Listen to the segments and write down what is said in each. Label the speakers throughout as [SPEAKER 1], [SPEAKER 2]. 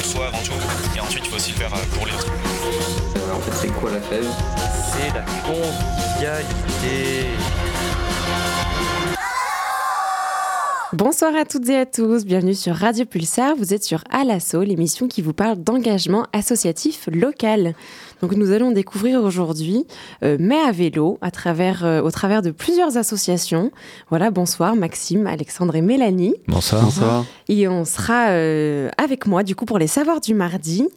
[SPEAKER 1] Pour soi avant tout. Et ensuite, il faut aussi le faire pour les autres.
[SPEAKER 2] Euh, en fait, c'est quoi la fève
[SPEAKER 3] C'est la convivialité.
[SPEAKER 4] Bonsoir à toutes et à tous, bienvenue sur Radio Pulsar. Vous êtes sur Alasso, l'émission qui vous parle d'engagement associatif local. Donc nous allons découvrir aujourd'hui euh, Mais à vélo à travers, euh, au travers de plusieurs associations. Voilà, bonsoir Maxime, Alexandre et Mélanie.
[SPEAKER 5] Bonsoir. bonsoir.
[SPEAKER 4] Et on sera euh, avec moi du coup pour les savoirs du mardi.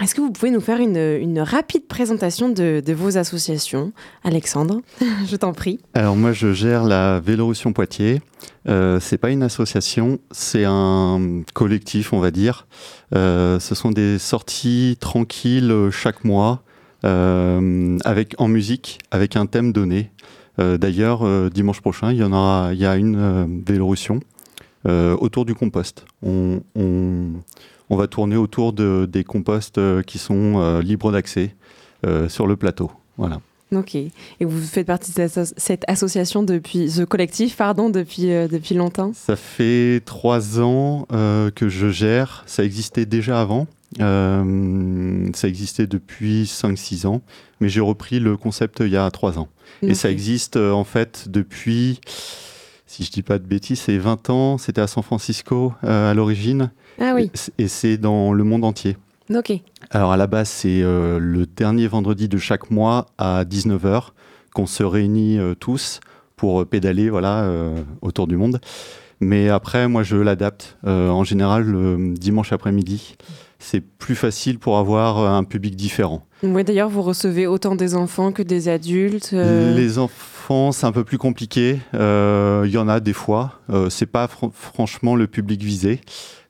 [SPEAKER 4] Est-ce que vous pouvez nous faire une, rapide présentation de, vos associations Alexandre, je t'en prie.
[SPEAKER 5] Alors moi je gère la Vélorussion Poitiers. Euh, c'est pas une association, c'est un collectif on va dire. Euh, ce sont des sorties tranquilles chaque mois euh, avec, en musique avec un thème donné. Euh, D'ailleurs dimanche prochain il y en aura, il y a une Vélorussion autour du compost. On on va tourner autour de, des composts qui sont euh, libres d'accès euh, sur le plateau. Voilà.
[SPEAKER 4] Ok. Et vous faites partie de cette association depuis, ce collectif, pardon, depuis, euh, depuis longtemps?
[SPEAKER 5] Ça fait trois ans euh, que je gère. Ça existait déjà avant. Euh, ça existait depuis 5-6 ans. Mais j'ai repris le concept il y a trois ans. Okay. Et ça existe en fait depuis, si je dis pas de bêtises, c'est 20 ans. C'était à San Francisco à l'origine.
[SPEAKER 4] Ah oui.
[SPEAKER 5] Et c'est dans le monde entier.
[SPEAKER 4] Ok.
[SPEAKER 5] Alors à la base, c'est euh, le dernier vendredi de chaque mois à 19h qu'on se réunit euh, tous pour pédaler voilà, euh, autour du monde. Mais après, moi, je l'adapte. en général, le dimanche après-midi, c'est plus facile pour avoir un public différent.
[SPEAKER 4] Oui, d'ailleurs, vous recevez autant des enfants que des adultes.
[SPEAKER 5] Les enfants, c'est un peu plus compliqué. Il y en a des fois. c'est pas fr franchement le public visé.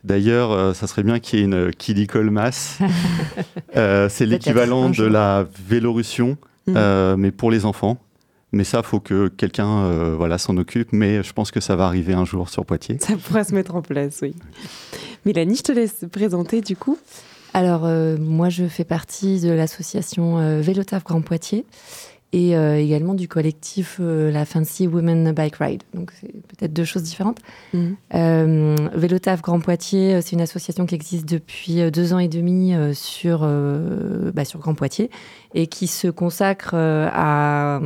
[SPEAKER 5] D'ailleurs, euh, ça serait bien qu'il y ait une Kili Colmas. euh, c'est l'équivalent de la Vélorussion, mmh. euh, mais pour les enfants. Mais ça, il faut que quelqu'un euh, voilà, s'en occupe. Mais je pense que ça va arriver un jour sur Poitiers.
[SPEAKER 4] Ça pourra se mettre en place, oui. Mélanie, je te laisse présenter du coup.
[SPEAKER 6] Alors, euh, moi, je fais partie de l'association euh, Vélotaf Grand Poitiers et euh, également du collectif euh, la Fancy Women Bike Ride. Donc c'est peut-être deux choses différentes.
[SPEAKER 4] Mmh.
[SPEAKER 6] Mm. Euh, Vélotaf Grand Poitiers, c'est une association qui existe depuis deux ans et demi euh, sur, euh, bah, sur Grand Poitiers et qui se consacre euh, à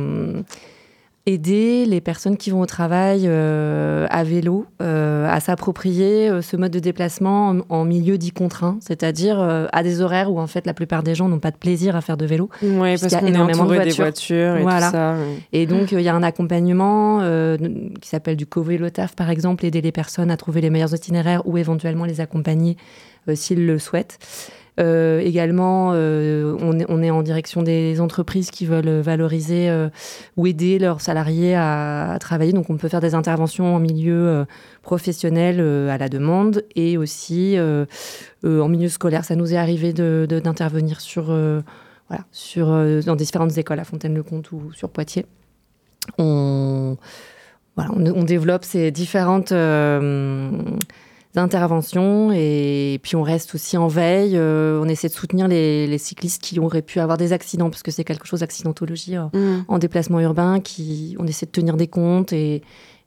[SPEAKER 6] aider les personnes qui vont au travail euh, à vélo euh, à s'approprier euh, ce mode de déplacement en, en milieu dit contraint, c'est-à-dire à des horaires où en fait la plupart des gens n'ont pas de plaisir à faire de vélo.
[SPEAKER 4] Oui, parce qu'il y a énormément de voitures. Des voitures et,
[SPEAKER 6] voilà.
[SPEAKER 4] tout ça, oui.
[SPEAKER 6] et donc il y a un accompagnement qui s'appelle du co-vélotaf par exemple, aider les personnes à trouver les meilleurs itinéraires ou éventuellement les accompagner s'ils le souhaitent. Euh, également, euh, on, est, en direction des entreprises qui veulent valoriser euh, ou aider leurs salariés à, travailler. Donc, on peut faire des interventions en milieu professionnel à la demande et aussi en milieu scolaire. Ça nous est arrivé d'intervenir sur, euh, voilà, sur, dans différentes écoles à Fontaine-le-Comte ou sur Poitiers. On, voilà, on développe ces différentes d'intervention et puis on reste aussi en veille. Euh, on essaie de soutenir les, les, cyclistes qui auraient pu avoir des accidents parce que c'est quelque chose d'accidentologie euh,
[SPEAKER 4] mmh.
[SPEAKER 6] en déplacement urbain. Qui, on essaie de tenir des comptes et,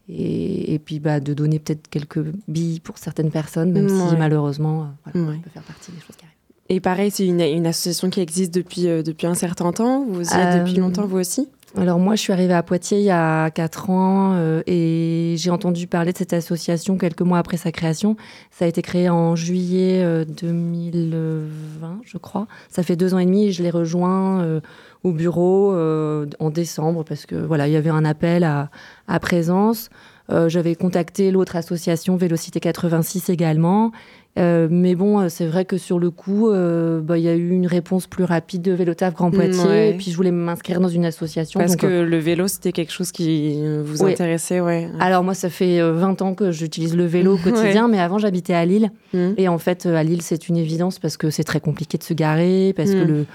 [SPEAKER 6] et, et puis bah, de donner peut-être quelques billes pour certaines personnes, même mmh, si
[SPEAKER 4] ouais.
[SPEAKER 6] malheureusement euh, voilà,
[SPEAKER 4] ouais.
[SPEAKER 6] ça peut faire partie des choses qui arrivent.
[SPEAKER 4] Et pareil, c'est une, une, association qui existe depuis, euh, depuis un certain temps. Vous y êtes depuis longtemps, vous aussi?
[SPEAKER 6] Alors moi, je suis arrivée à Poitiers il y a 4 ans euh, et j'ai entendu parler de cette association quelques mois après sa création. Ça a été créé en juillet euh, 2020, je crois. Ça fait deux ans et demi et je l'ai rejoint euh, au bureau euh, en décembre parce que voilà, il y avait un appel à, à présence. Euh, J'avais contacté l'autre association Vélocité 86 également Euh, mais bon, c'est vrai que sur le coup, il euh, bah, y a eu une réponse plus rapide de Vélotaf Grand Poitiers.
[SPEAKER 4] Ouais.
[SPEAKER 6] Et puis je voulais m'inscrire dans une association.
[SPEAKER 4] Parce
[SPEAKER 6] donc,
[SPEAKER 4] que euh... le vélo, c'était quelque chose qui vous intéressait, ouais.
[SPEAKER 6] Alors moi, ça fait 20 ans que j'utilise le vélo au quotidien, ouais. mais avant j'habitais à Lille.
[SPEAKER 4] Mmh.
[SPEAKER 6] Et en fait, à Lille, c'est une évidence parce que c'est très compliqué de se garer, parce mmh. que le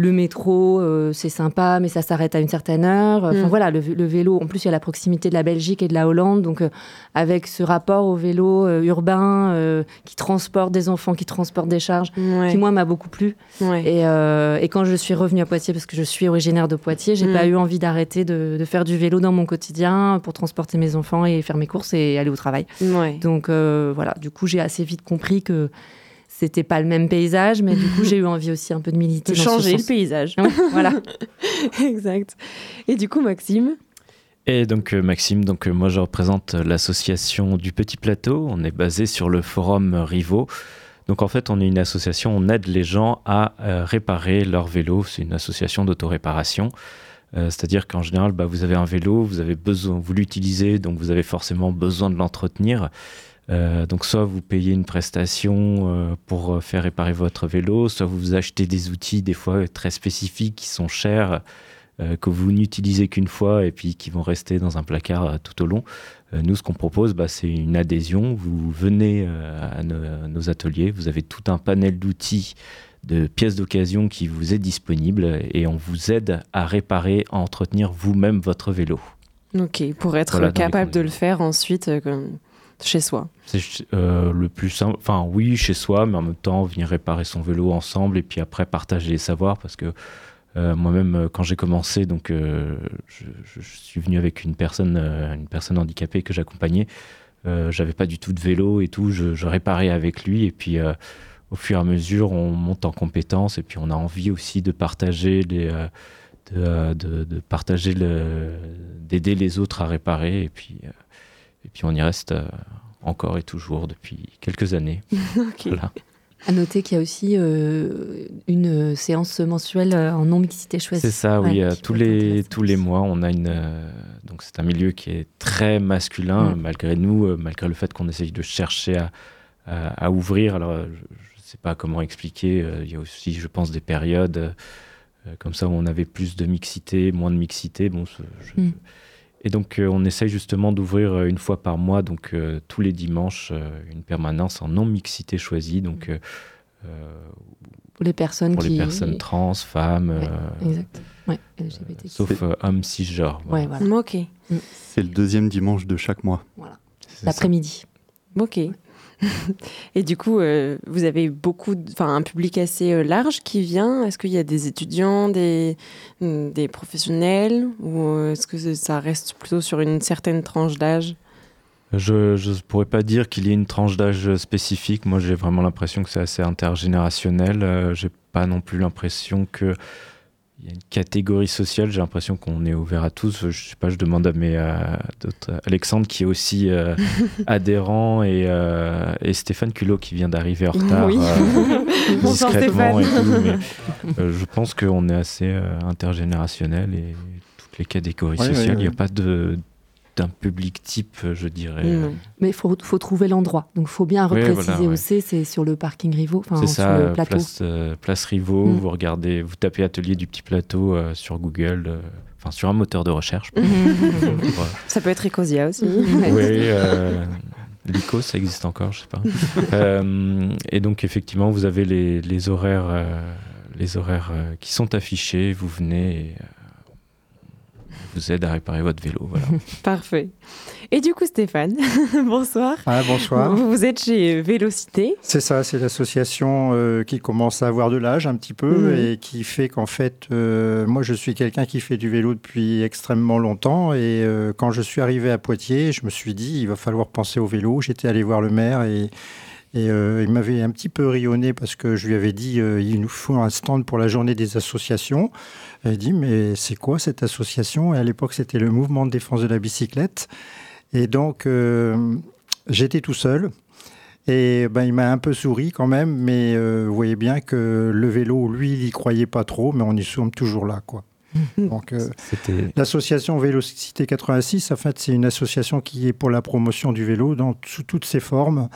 [SPEAKER 6] le métro, euh, c'est sympa, mais ça s'arrête à une certaine heure. Enfin
[SPEAKER 4] Mm.
[SPEAKER 6] voilà, le, le vélo, en plus, il y a la proximité de la Belgique et de la Hollande. Donc, euh, avec ce rapport au vélo euh, urbain qui transporte des enfants, qui transporte des charges,
[SPEAKER 4] Ouais.
[SPEAKER 6] qui, moi, m'a beaucoup plu.
[SPEAKER 4] Ouais.
[SPEAKER 6] Et, et quand je suis revenue à Poitiers, parce que je suis originaire de Poitiers, j'ai
[SPEAKER 4] Mm.
[SPEAKER 6] pas eu envie d'arrêter de, de faire du vélo dans mon quotidien pour transporter mes enfants et faire mes courses et aller au travail.
[SPEAKER 4] Ouais.
[SPEAKER 6] Donc voilà, du coup, j'ai assez vite compris que c'était pas le même paysage, mais du coup, j'ai eu envie aussi un peu de militer.
[SPEAKER 4] De
[SPEAKER 6] dans ce
[SPEAKER 4] changer le paysage.
[SPEAKER 6] Ouais, voilà.
[SPEAKER 4] exact. Et du coup, Maxime
[SPEAKER 7] Et donc euh, Maxime, donc euh, moi je représente l'association du Petit Plateau. On est basé sur le forum Rivo. Donc en fait, on est une association, on aide les gens à euh, réparer leur vélo. C'est une association d'autoréparation. Euh, C'est-à-dire qu'en général, bah, vous avez un vélo, vous avez besoin, vous l'utilisez, donc vous avez forcément besoin de l'entretenir. Euh, donc soit vous payez une prestation euh, pour euh, faire réparer votre vélo, soit vous achetez des outils des fois très spécifiques qui sont chers, euh, que vous n'utilisez qu'une fois et puis qui vont rester dans un placard tout au long. Nous, ce qu'on propose, bah, c'est une adhésion. Vous venez à, nos, à nos ateliers, vous avez tout un panel d'outils de pièces d'occasion qui vous est disponible et on vous aide à réparer, à entretenir vous-même votre vélo.
[SPEAKER 4] Ok, pour être
[SPEAKER 7] Voilà,
[SPEAKER 4] capable de le faire ensuite comme chez soi.
[SPEAKER 7] C'est euh, le plus simple. Enfin, oui, chez soi, mais en même temps, venir réparer son vélo ensemble et puis après partager les savoirs parce que euh, moi-même, euh, quand j'ai commencé, donc je, suis venu avec une personne, une personne handicapée que j'accompagnais. J'avais pas du tout de vélo et tout. Je, réparais avec lui et puis au fur et à mesure, on monte en compétences et puis on a envie aussi de partager de, partager d'aider les autres à réparer et puis et puis on y reste euh, encore et toujours depuis quelques années.
[SPEAKER 4] ok.
[SPEAKER 7] Voilà.
[SPEAKER 6] À noter qu'il y a aussi euh, une séance mensuelle euh, en non-mixité choisie.
[SPEAKER 7] C'est ça, oui. Euh, tous les tous les mois, on a une euh, donc c'est un milieu qui est très masculin
[SPEAKER 6] Mm.
[SPEAKER 7] malgré nous, euh, malgré le fait qu'on essaye de chercher à, à, à ouvrir. Alors euh, je ne sais pas comment expliquer. euh, Il y a aussi, je pense, des périodes euh, euh, comme ça où on avait plus de mixité, moins de mixité. Bon, je-
[SPEAKER 6] Mm.
[SPEAKER 7] Et donc, euh, on essaye justement d'ouvrir euh, une fois par mois, donc euh, tous les dimanches, euh, une permanence en non-mixité choisie, donc euh, euh,
[SPEAKER 6] Pour les personnes
[SPEAKER 7] pour
[SPEAKER 6] qui.
[SPEAKER 7] les personnes trans, femmes,
[SPEAKER 6] Ouais,
[SPEAKER 7] euh,
[SPEAKER 6] Exact. Ouais, LGBTQ.
[SPEAKER 7] sauf euh, hommes cisgenres. voilà.
[SPEAKER 6] Ouais, voilà.
[SPEAKER 4] Ok.
[SPEAKER 5] C'est le deuxième dimanche de chaque mois.
[SPEAKER 6] L'après-midi.
[SPEAKER 4] Ok. Et du coup, euh, vous avez beaucoup, enfin un public assez euh, large qui vient. Est-ce qu'il y a des étudiants, des, mm, des professionnels, ou euh, est-ce que ça reste plutôt sur une certaine tranche d'âge?
[SPEAKER 7] Je ne pourrais pas dire qu'il y ait une tranche d'âge spécifique. Moi, j'ai vraiment l'impression que c'est assez intergénérationnel. Euh, j'ai pas non plus l'impression que il y a une catégorie sociale. J'ai l'impression qu'on est ouvert à tous. Je sais pas. Je demande à mes d'autres- Alexandre qui est aussi euh, adhérent et, euh, et Stéphane Culot qui vient d'arriver en retard.
[SPEAKER 4] Oui.
[SPEAKER 7] euh, discrètement
[SPEAKER 4] Stéphane.
[SPEAKER 7] et tout, mais, euh, je pense qu'on est assez euh, intergénérationnel et toutes les catégories
[SPEAKER 8] Ouais,
[SPEAKER 7] sociales.
[SPEAKER 8] ouais,
[SPEAKER 7] Il n'y a
[SPEAKER 8] ouais.
[SPEAKER 7] pas de d'un public type, je dirais.
[SPEAKER 4] Non.
[SPEAKER 6] Mais il faut, faut trouver l'endroit. Donc, il faut bien repréciser
[SPEAKER 7] voilà, ouais.
[SPEAKER 6] où c'est. C'est sur le parking Rivaux, enfin,
[SPEAKER 7] C'est
[SPEAKER 6] sur
[SPEAKER 7] ça,
[SPEAKER 6] le plateau.
[SPEAKER 7] place, euh, place Rivaux,
[SPEAKER 6] Mm.
[SPEAKER 7] vous regardez, vous tapez atelier du petit plateau euh, sur Google, euh, enfin sur un moteur de recherche. Voilà.
[SPEAKER 4] Ça peut être Ecosia aussi.
[SPEAKER 7] Oui, euh, l'ICO, ça existe encore, je sais pas. Euh, et donc effectivement, vous avez les, les horaires, euh, les horaires euh, qui sont affichés. Vous venez et euh, vous aide à réparer votre vélo. Voilà.
[SPEAKER 4] Parfait. Et du coup, Stéphane, bonsoir.
[SPEAKER 8] Ah, bonsoir.
[SPEAKER 4] Vous, vous êtes chez Vélocité.
[SPEAKER 8] C'est ça, c'est l'association euh, qui commence à avoir de l'âge un petit peu
[SPEAKER 4] Mhm.
[SPEAKER 8] et qui fait qu'en fait, euh, moi je suis quelqu'un qui fait du vélo depuis extrêmement longtemps et euh, quand je suis arrivé à Poitiers, je me suis dit il va falloir penser au vélo. J'étais allé voir le maire et, et euh, il m'avait un petit peu rayonné parce que je lui avais dit euh, il nous faut un stand pour la journée des associations. Elle a dit mais c'est quoi cette association? Et à l'époque c'était le mouvement de défense de la bicyclette. Et donc euh, j'étais tout seul. Et ben, il m'a un peu souri quand même, mais euh, vous voyez bien que le vélo, lui, il y croyait pas trop, mais on y sommes toujours là, quoi. Donc, euh, l'association Vélocité 86, en fait, c'est une association qui est pour la promotion du vélo dans sous toutes ses formes,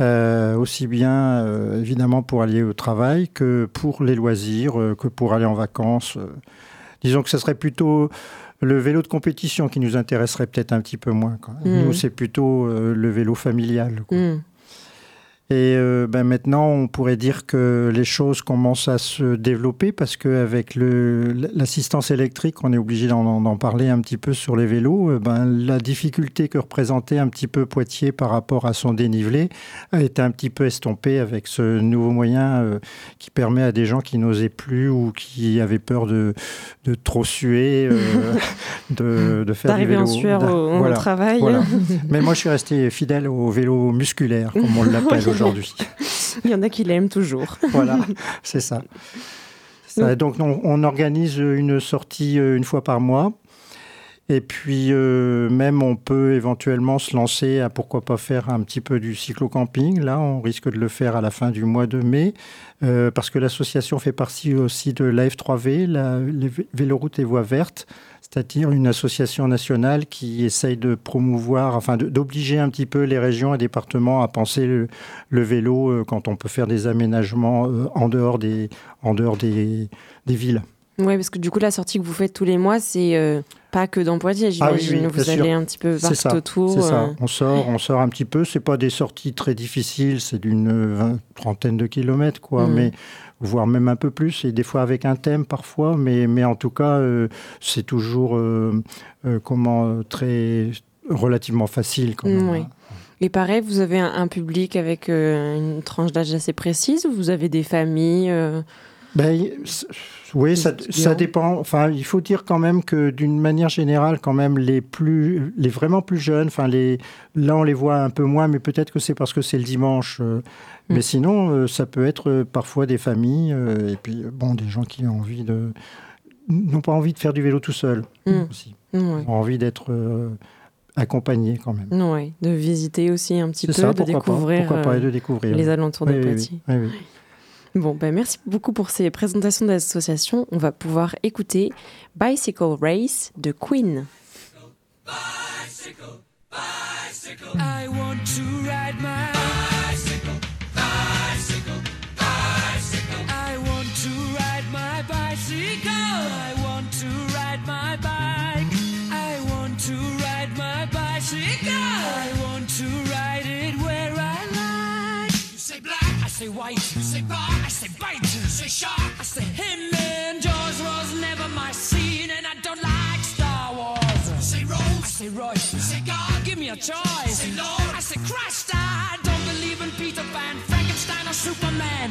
[SPEAKER 8] euh, aussi bien euh, évidemment pour aller au travail que pour les loisirs, euh, que pour aller en vacances. euh. Disons que ce serait plutôt le vélo de compétition qui nous intéresserait peut-être un petit peu moins. quoi. Nous, c'est plutôt euh, le vélo familial. quoi.
[SPEAKER 4] Hmm.
[SPEAKER 8] Et euh, ben maintenant, on pourrait dire que les choses commencent à se développer parce qu'avec l'assistance électrique, on est obligé d'en parler un petit peu sur les vélos. Euh, ben, la difficulté que représentait un petit peu Poitiers par rapport à son dénivelé a été un petit peu estompée avec ce nouveau moyen euh, qui permet à des gens qui n'osaient plus ou qui avaient peur de, de trop suer, de, de, faire du vélo.
[SPEAKER 9] D'arriver en sueur au, travail.
[SPEAKER 8] Mais moi, je suis resté fidèle au vélo musculaire, comme on l'appelle aujourd'hui.
[SPEAKER 9] Il y en a qui l'aiment toujours.
[SPEAKER 8] voilà, c'est ça. Donc, on, organise une sortie euh, une fois par mois. Et puis, euh, même, on peut éventuellement se lancer à pourquoi pas faire un petit peu du cyclo-camping. Là, on risque de le faire à la fin du mois de mai, euh, parce que l'association fait partie aussi de l'AF3V, la, les Véloroutes et Voies Vertes c'est-à-dire une association nationale qui essaye de promouvoir, enfin d'obliger un petit peu les régions et départements à penser le, vélo euh, quand on peut faire des aménagements euh, en dehors des, villes.
[SPEAKER 9] Oui, parce que du coup, la sortie que vous faites tous les mois, c'est euh, pas que dans Poitiers, ah j'imagine. vous allez un petit peu partout autour.
[SPEAKER 8] C'est ça. On sort, on sort un petit peu. C'est pas des sorties très difficiles, c'est d'une trentaine de kilomètres, quoi. Mm. Mais voire même un peu plus, et des fois avec un thème parfois, mais, mais en tout cas, euh, c'est toujours euh, euh, comment, très relativement facile. Quand même.
[SPEAKER 9] Oui. Et pareil, vous avez un, public avec une tranche d'âge assez précise ou vous avez des familles
[SPEAKER 8] ben, oui, ça, ça, dépend. Enfin, il faut dire quand même que d'une manière générale, quand même, les plus, les vraiment plus jeunes, enfin les, là on les voit un peu moins, mais peut-être que c'est parce que c'est le dimanche. Mais mm. sinon, euh, ça peut être euh, parfois des familles euh, et puis bon, des gens qui ont envie de n'ont pas envie de faire du vélo tout seul mm. aussi. Ils ont envie d'être accompagnés quand même.
[SPEAKER 9] Oui, de visiter aussi un petit peu, de, découvrir,
[SPEAKER 8] pas, de découvrir
[SPEAKER 9] les alentours de Poitiers. Bon, ben merci beaucoup pour ces présentations d'associations. On va pouvoir écouter Bicycle Race de Queen. Bicycle, bicycle. I want to ride my say Royce, say God, give me a choice. Say Lord, I say Christ, I don't believe in Peter Pan, Frankenstein or Superman.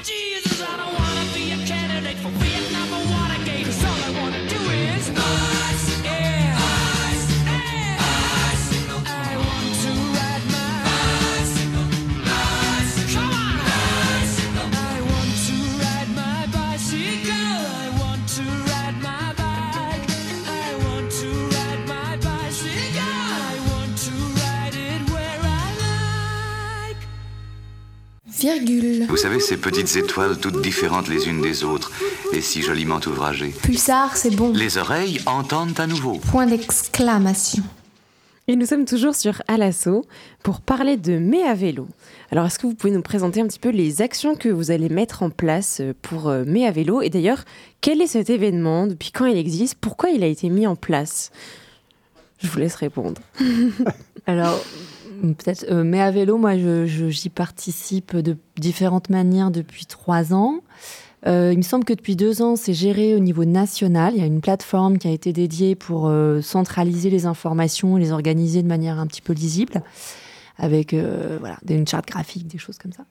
[SPEAKER 10] Virgule.
[SPEAKER 11] Vous savez, ces petites étoiles toutes différentes les unes des autres et si joliment ouvragées.
[SPEAKER 10] Pulsar, c'est bon.
[SPEAKER 11] Les oreilles entendent à nouveau.
[SPEAKER 10] Point d'exclamation.
[SPEAKER 4] Et nous sommes toujours sur Alasso pour parler de Mai à vélo. Alors, est-ce que vous pouvez nous présenter un petit peu les actions que vous allez mettre en place pour euh, Mai à vélo Et d'ailleurs, quel est cet événement? Depuis quand il existe? Pourquoi il a été mis en place? Je vous laisse répondre.
[SPEAKER 6] Alors, peut-être, euh, mais à vélo, moi, je- je- j'y participe de différentes manières depuis trois ans. Euh, il me semble que depuis deux ans, c'est géré au niveau national. Il y a une plateforme qui a été dédiée pour euh, centraliser les informations et les organiser de manière un petit peu lisible, avec voilà, une charte graphique, des choses comme ça.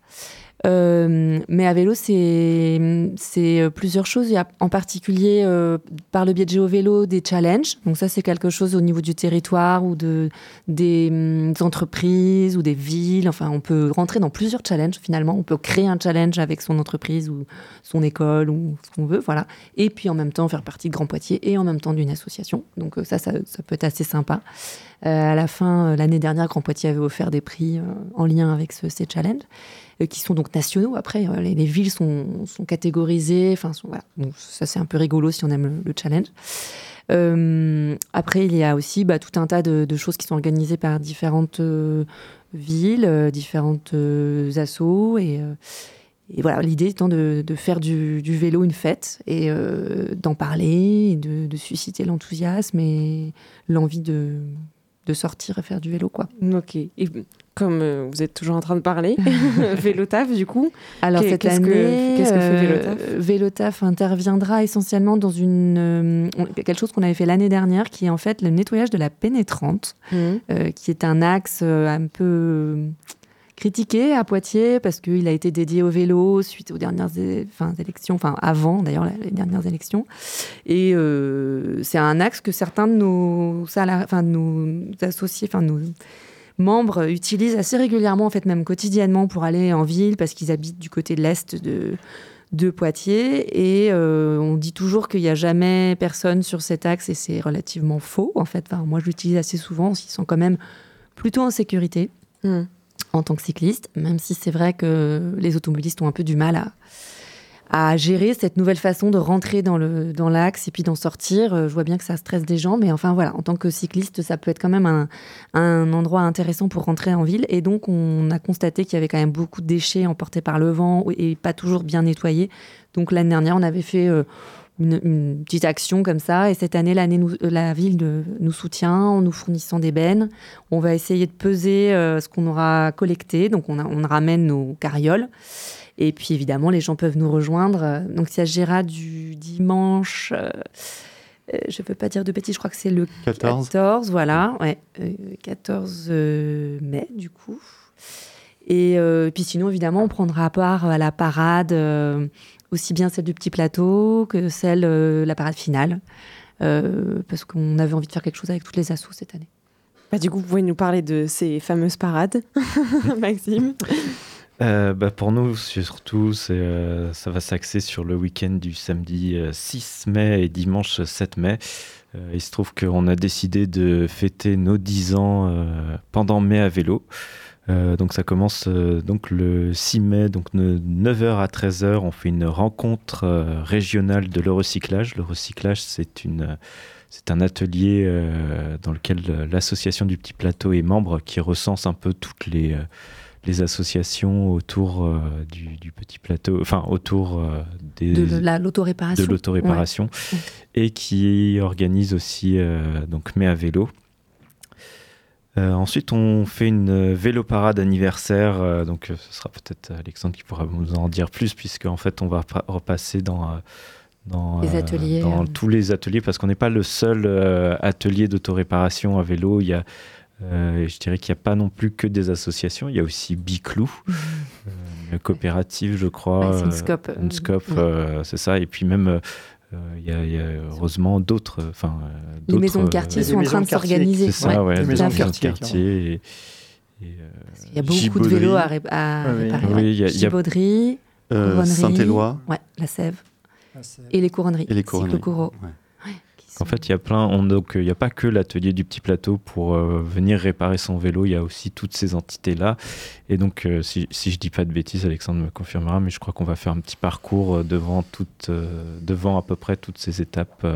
[SPEAKER 6] Euh, mais à vélo, c'est euh, plusieurs choses. Il y a en particulier, euh, par le biais de GeoVélo, des challenges. Donc ça, c'est quelque chose au niveau du territoire ou de, des hum, entreprises ou des villes. Enfin, on peut rentrer dans plusieurs challenges finalement. On peut créer un challenge avec son entreprise ou son école ou ce qu'on veut. Voilà. Et puis en même temps, faire partie de Grand Poitiers et en même temps d'une association. Donc euh, ça, ça, ça peut être assez sympa. Euh, à la fin, l'année dernière, Grand Poitiers avait offert des prix en lien avec ce- ces challenges qui sont donc nationaux. Après, euh, les, les villes sont, sont catégorisées. Enfin, voilà. Donc, ça, c'est un peu rigolo si on aime le, le challenge. Euh, après, il y a aussi bah, tout un tas de, choses qui sont organisées par différentes euh, villes, euh, différentes euh, assos. Et, euh, voilà, l'idée étant de, faire du, vélo une fête et euh, d'en parler, et de susciter l'enthousiasme et l'envie de, de sortir et faire du vélo. Quoi.
[SPEAKER 4] Ok. Et comme euh, vous êtes toujours en train de parler, Vélotaf, du coup.
[SPEAKER 6] Alors cette
[SPEAKER 4] qu'est-ce que-
[SPEAKER 6] année,
[SPEAKER 4] qu'est-ce que fait
[SPEAKER 6] euh,
[SPEAKER 4] Vélotaf
[SPEAKER 6] Vélotaf interviendra essentiellement dans une euh, quelque chose qu'on avait fait l'année dernière, qui est en fait le nettoyage de la pénétrante, euh, qui est un axe un peu critiqué à Poitiers parce qu'il a été dédié au vélo suite aux dernières enfin, élections, enfin avant d'ailleurs les dernières élections. Et euh, c'est un axe que certains de nos, enfin, de nos associés, enfin nos membres utilisent assez régulièrement, en fait même quotidiennement pour aller en ville parce qu'ils habitent du côté de l'est de, de Poitiers. Et euh, on dit toujours qu'il n'y a jamais personne sur cet axe et c'est relativement faux. En fait, moi je l'utilise assez souvent, ils sont quand même plutôt en sécurité
[SPEAKER 4] Hmm.
[SPEAKER 6] En tant que cycliste, même si c'est vrai que les automobilistes ont un peu du mal à, à gérer cette nouvelle façon de rentrer dans le dans l'axe et puis d'en sortir. Euh, Je vois bien que ça stresse des gens, mais enfin voilà, en tant que cycliste, ça peut être quand même un, un endroit intéressant pour rentrer en ville. Et donc, on a constaté qu'il y avait quand même beaucoup de déchets emportés par le vent et pas toujours bien nettoyés. Donc l'année dernière, on avait fait euh, une, une petite action comme ça. Et cette année, l'année nous- euh, la ville de- nous soutient en nous fournissant des bennes. On va essayer de peser euh, ce qu'on aura collecté. Donc on, a- on ramène nos carrioles. Et puis évidemment, les gens peuvent nous rejoindre. Donc il s'agira du dimanche. euh, je ne veux pas dire de bêtises, je crois que c'est le
[SPEAKER 5] 14.
[SPEAKER 6] 14, voilà, ouais, euh, 14 euh, mai du coup. Et euh, puis sinon, évidemment, on prendra part à la parade, euh, aussi bien celle du petit plateau que celle, euh, la parade finale, euh, parce qu'on avait envie de faire quelque chose avec toutes les assos cette année.
[SPEAKER 4] Bah, du coup, vous pouvez nous parler de ces fameuses parades, Maxime
[SPEAKER 7] Euh, bah, pour nous, surtout, euh, ça va s'axer sur le week-end du samedi euh, 6 mai et dimanche 7 mai. Euh, il se trouve qu'on a décidé de fêter nos 10 ans euh, pendant mai à vélo. Euh, donc ça commence euh, donc le 6 mai, donc de 9h à 13h, on fait une rencontre euh, régionale de le recyclage. Le recyclage, c'est une... c'est un atelier dans lequel l'association du Petit Plateau est membre, qui recense un peu toutes les, les associations autour du, du Petit Plateau, enfin autour des,
[SPEAKER 6] De la- l'autoréparation.
[SPEAKER 7] de l'autoréparation,
[SPEAKER 6] Ouais.
[SPEAKER 7] et qui organise aussi donc Mai à vélo. Euh, ensuite, on fait une euh, vélo parade anniversaire. euh, donc, ce sera peut-être Alexandre qui pourra nous en dire plus, puisque en fait, on va pa- repasser dans euh, dans,
[SPEAKER 6] Les ateliers,
[SPEAKER 7] dans tous les ateliers, parce qu'on n'est pas le seul atelier d'autoréparation à vélo. Il y a, je dirais qu'il n'y a pas non plus que des associations. Il y a aussi Biclou, une coopérative, je crois.
[SPEAKER 6] Ouais, c'est une scope.
[SPEAKER 7] une scope,
[SPEAKER 6] Ouais.
[SPEAKER 7] c'est ça. Et puis même, il y, a- il y a heureusement d'autres. Enfin, euh,
[SPEAKER 6] Les maisons de quartier
[SPEAKER 7] euh,
[SPEAKER 6] sont en train de s'organiser.
[SPEAKER 7] C'est ça,
[SPEAKER 6] Ouais, à
[SPEAKER 7] maisons de quartier.
[SPEAKER 6] quartier,
[SPEAKER 7] et- et, euh,
[SPEAKER 6] Il y a beaucoup de vélos à, ré- à
[SPEAKER 7] Ah
[SPEAKER 6] réparer.
[SPEAKER 7] Oui,
[SPEAKER 6] ouais.
[SPEAKER 7] il y a-
[SPEAKER 6] Gibauderie,
[SPEAKER 5] Euh,
[SPEAKER 6] couronnerie,
[SPEAKER 5] Saint-Éloi.
[SPEAKER 6] Ouais, la Sève. Et les couronneries.
[SPEAKER 5] Et les couronneries,
[SPEAKER 6] Cyclocoro.
[SPEAKER 5] ouais.
[SPEAKER 7] En fait, il y a plein. on- donc, il n'y a pas que l'atelier du petit plateau pour euh, venir réparer son vélo. Il y a aussi toutes ces entités-là. Et donc, euh, si, si je dis pas de bêtises, Alexandre me confirmera, mais je crois qu'on va faire un petit parcours euh, devant toutes, euh, devant à peu près toutes ces étapes,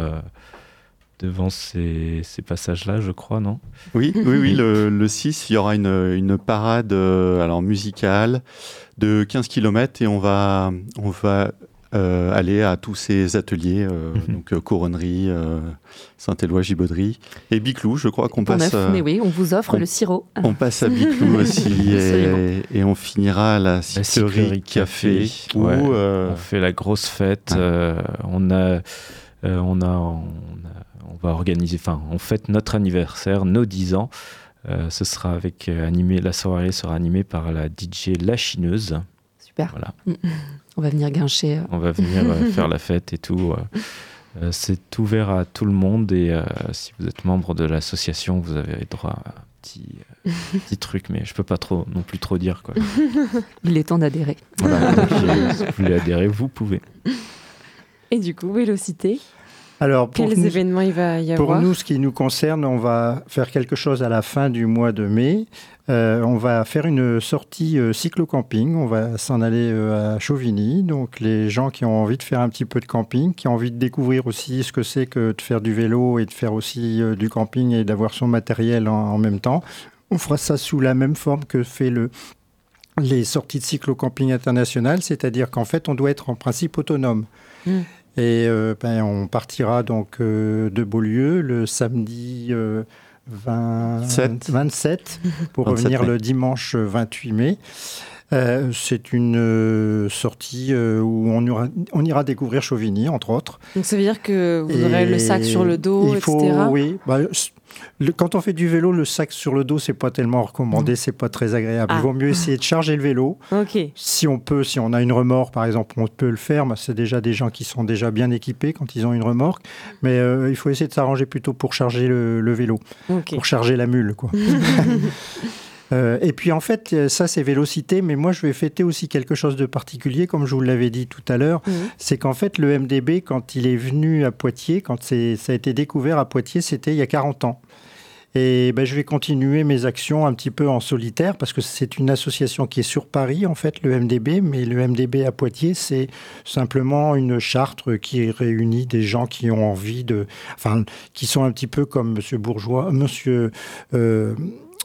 [SPEAKER 7] devant ces, ces passages-là, je crois, non?
[SPEAKER 5] Oui, oui, oui. Le, le 6, il y aura une, une parade alors musicale de 15 km et on va, on va aller à tous ces ateliers, euh, donc euh, Couronnerie, euh, Saint-Éloi, Gibauderie et Biclou, je crois qu'on passe.
[SPEAKER 6] Neuf,
[SPEAKER 5] euh,
[SPEAKER 6] mais oui, on vous offre
[SPEAKER 5] on-
[SPEAKER 6] le sirop.
[SPEAKER 5] On passe à Biclou aussi et, et on finira à la
[SPEAKER 7] La
[SPEAKER 5] Cyclerie
[SPEAKER 7] Cyclerie
[SPEAKER 5] Café. où,
[SPEAKER 7] Ouais,
[SPEAKER 5] euh,
[SPEAKER 7] On fait la grosse fête. Euh, on a, euh, on a, on a- on va organiser. Enfin, on fête notre anniversaire, nos 10 ans. Euh, ce sera avec euh, animé. La soirée sera animée par la DJ La Chineuse.
[SPEAKER 6] Super.
[SPEAKER 7] Voilà.
[SPEAKER 6] On va venir guincher. euh.
[SPEAKER 7] On va venir euh, faire la fête et tout. euh. C'est ouvert à tout le monde et si vous êtes membre de l'association, vous avez droit à un petit, euh, petit truc, mais je peux pas trop non plus trop dire quoi.
[SPEAKER 6] Il est temps d'adhérer.
[SPEAKER 7] Voilà, euh, si vous voulez adhérer, vous pouvez.
[SPEAKER 4] Et du coup, Vélocité,
[SPEAKER 8] Alors, pour
[SPEAKER 4] quels
[SPEAKER 8] nous-
[SPEAKER 4] événements il va y
[SPEAKER 8] Pour
[SPEAKER 4] avoir?
[SPEAKER 8] nous, ce qui nous concerne, on va faire quelque chose à la fin du mois de mai. Euh, on va faire une sortie euh, cyclo-camping. On va s'en aller euh, à Chauvigny. Donc, les gens qui ont envie de faire un petit peu de camping, qui ont envie de découvrir aussi ce que c'est que de faire du vélo et de faire aussi du camping et d'avoir son matériel en, en même temps. On fera ça sous la même forme que fait le, les sorties de cyclo-camping international, c'est-à-dire qu'en fait, on doit être en principe autonome.
[SPEAKER 4] Mm.
[SPEAKER 8] Et ben, on partira donc de Beaulieu le samedi 20
[SPEAKER 5] Sept.
[SPEAKER 8] 27 pour
[SPEAKER 5] 27
[SPEAKER 8] revenir
[SPEAKER 5] mai.
[SPEAKER 8] le dimanche 28 mai. Euh, c'est une euh, sortie euh, où on ira, on ira découvrir Chauvigny, entre autres.
[SPEAKER 4] Donc ça veut dire que vous aurez le sac sur le dos,
[SPEAKER 8] il faut,
[SPEAKER 4] etc.
[SPEAKER 8] Oui, bah, le- quand on fait du vélo, le sac sur le dos, c'est pas tellement recommandé, c'est pas très agréable.
[SPEAKER 4] Ah.
[SPEAKER 8] Il vaut mieux essayer de charger le vélo. Si on peut, si on a une remorque, par exemple, on peut le faire. mais c'est déjà des gens qui sont déjà bien équipés quand ils ont une remorque. Mais euh, il faut essayer de s'arranger plutôt pour charger le, le vélo, pour charger la mule, quoi. Euh, et puis en fait, euh, ça c'est Vélocité, mais moi je vais fêter aussi quelque chose de particulier, comme je vous l'avais dit tout à l'heure,
[SPEAKER 4] Mhm.
[SPEAKER 8] c'est qu'en fait le MDB, quand il est venu à Poitiers, quand ça a été découvert à Poitiers, c'était il y a 40 ans. Et ben, je vais continuer mes actions un petit peu en solitaire parce que c'est une association qui est sur Paris, en fait, le MDB. Mais le MDB à Poitiers, c'est simplement une charte qui réunit des gens qui ont envie de. Enfin, qui sont un petit peu comme Monsieur Bourgeois, Monsieur. euh,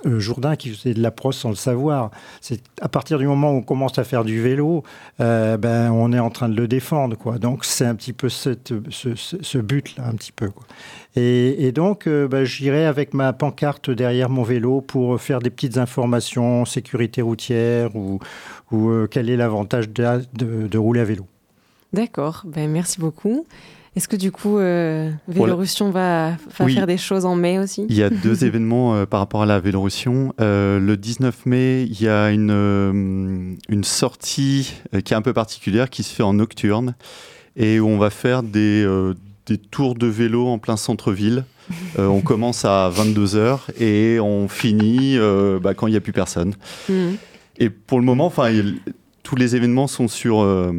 [SPEAKER 8] Jourdain qui faisait de la sans le savoir. C'est à partir du moment où on commence à faire du vélo, euh, ben on est en train de le défendre, quoi. Donc c'est un petit peu cette, ce, ce- but-là, un petit peu. Quoi. Et, donc euh, ben, j'irai avec ma pancarte derrière mon vélo pour faire des petites informations sécurité routière ou, ou euh, quel est l'avantage de, de- de rouler à vélo.
[SPEAKER 4] D'accord, ben, merci beaucoup. Est-ce que du coup, euh, Vélorussion va, va
[SPEAKER 5] Oui.
[SPEAKER 4] faire des choses en mai aussi?
[SPEAKER 5] Il y a deux événements euh, par rapport à la Vélorussion. Euh, le 19 mai, il y a une, euh, une sortie qui est un peu particulière qui se fait en nocturne et où on va faire des, des tours de vélo en plein centre-ville. Euh, on commence à 22h et on finit euh, bah, quand il n'y a plus personne.
[SPEAKER 4] Mhm.
[SPEAKER 5] Et pour le moment, enfin, tous les événements sont sur, euh,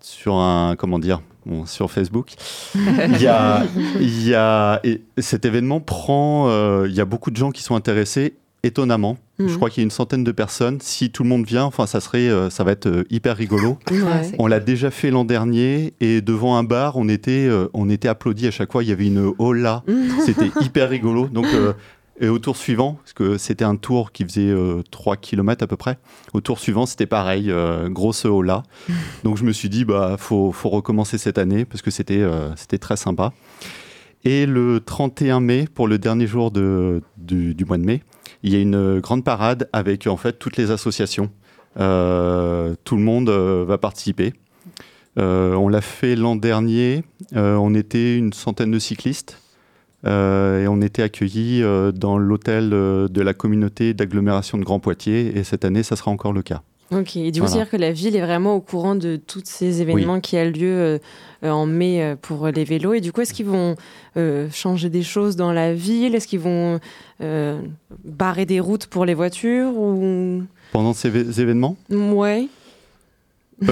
[SPEAKER 5] sur un, comment dire, bon, sur Facebook. Il y a, il y a, et cet événement prend, euh, il y a beaucoup de gens qui sont intéressés. Étonnamment,
[SPEAKER 4] Mhm.
[SPEAKER 5] je crois qu'il y a une centaine de personnes. Si tout le monde vient, enfin, ça serait, euh, ça va être euh, hyper rigolo.
[SPEAKER 4] Ouais.
[SPEAKER 5] On l'a déjà fait l'an dernier et devant un bar, on était, euh, on était applaudis à chaque fois. Il y avait une hola. C'était hyper rigolo. Donc, et au tour suivant, parce que c'était un tour qui faisait euh, 3 km à peu près, au tour suivant, c'était pareil, euh, grosse hola. Donc je me suis dit, bah, faut, faut recommencer cette année parce que c'était euh, c'était très sympa. Et le 31 mai, pour le dernier jour de, du, du mois de mai, il y a une grande parade avec en fait toutes les associations. Euh, tout le monde va participer. On l'a fait l'an dernier. On était une centaine de cyclistes. Euh, et on était accueillis euh, dans l'hôtel euh, de la communauté d'agglomération de Grand Poitiers. Et cette année, ça sera encore le cas.
[SPEAKER 4] Ok, et du coup,
[SPEAKER 5] Voilà.
[SPEAKER 4] c'est-à-dire que la ville est vraiment au courant de tous ces événements qui ont lieu euh, en mai euh, pour les vélos. Et du coup, est-ce qu'ils vont euh, changer des choses dans la ville? Est-ce qu'ils vont barrer des routes pour les voitures ou...
[SPEAKER 5] Pendant ces vé- événements,
[SPEAKER 4] Ouais.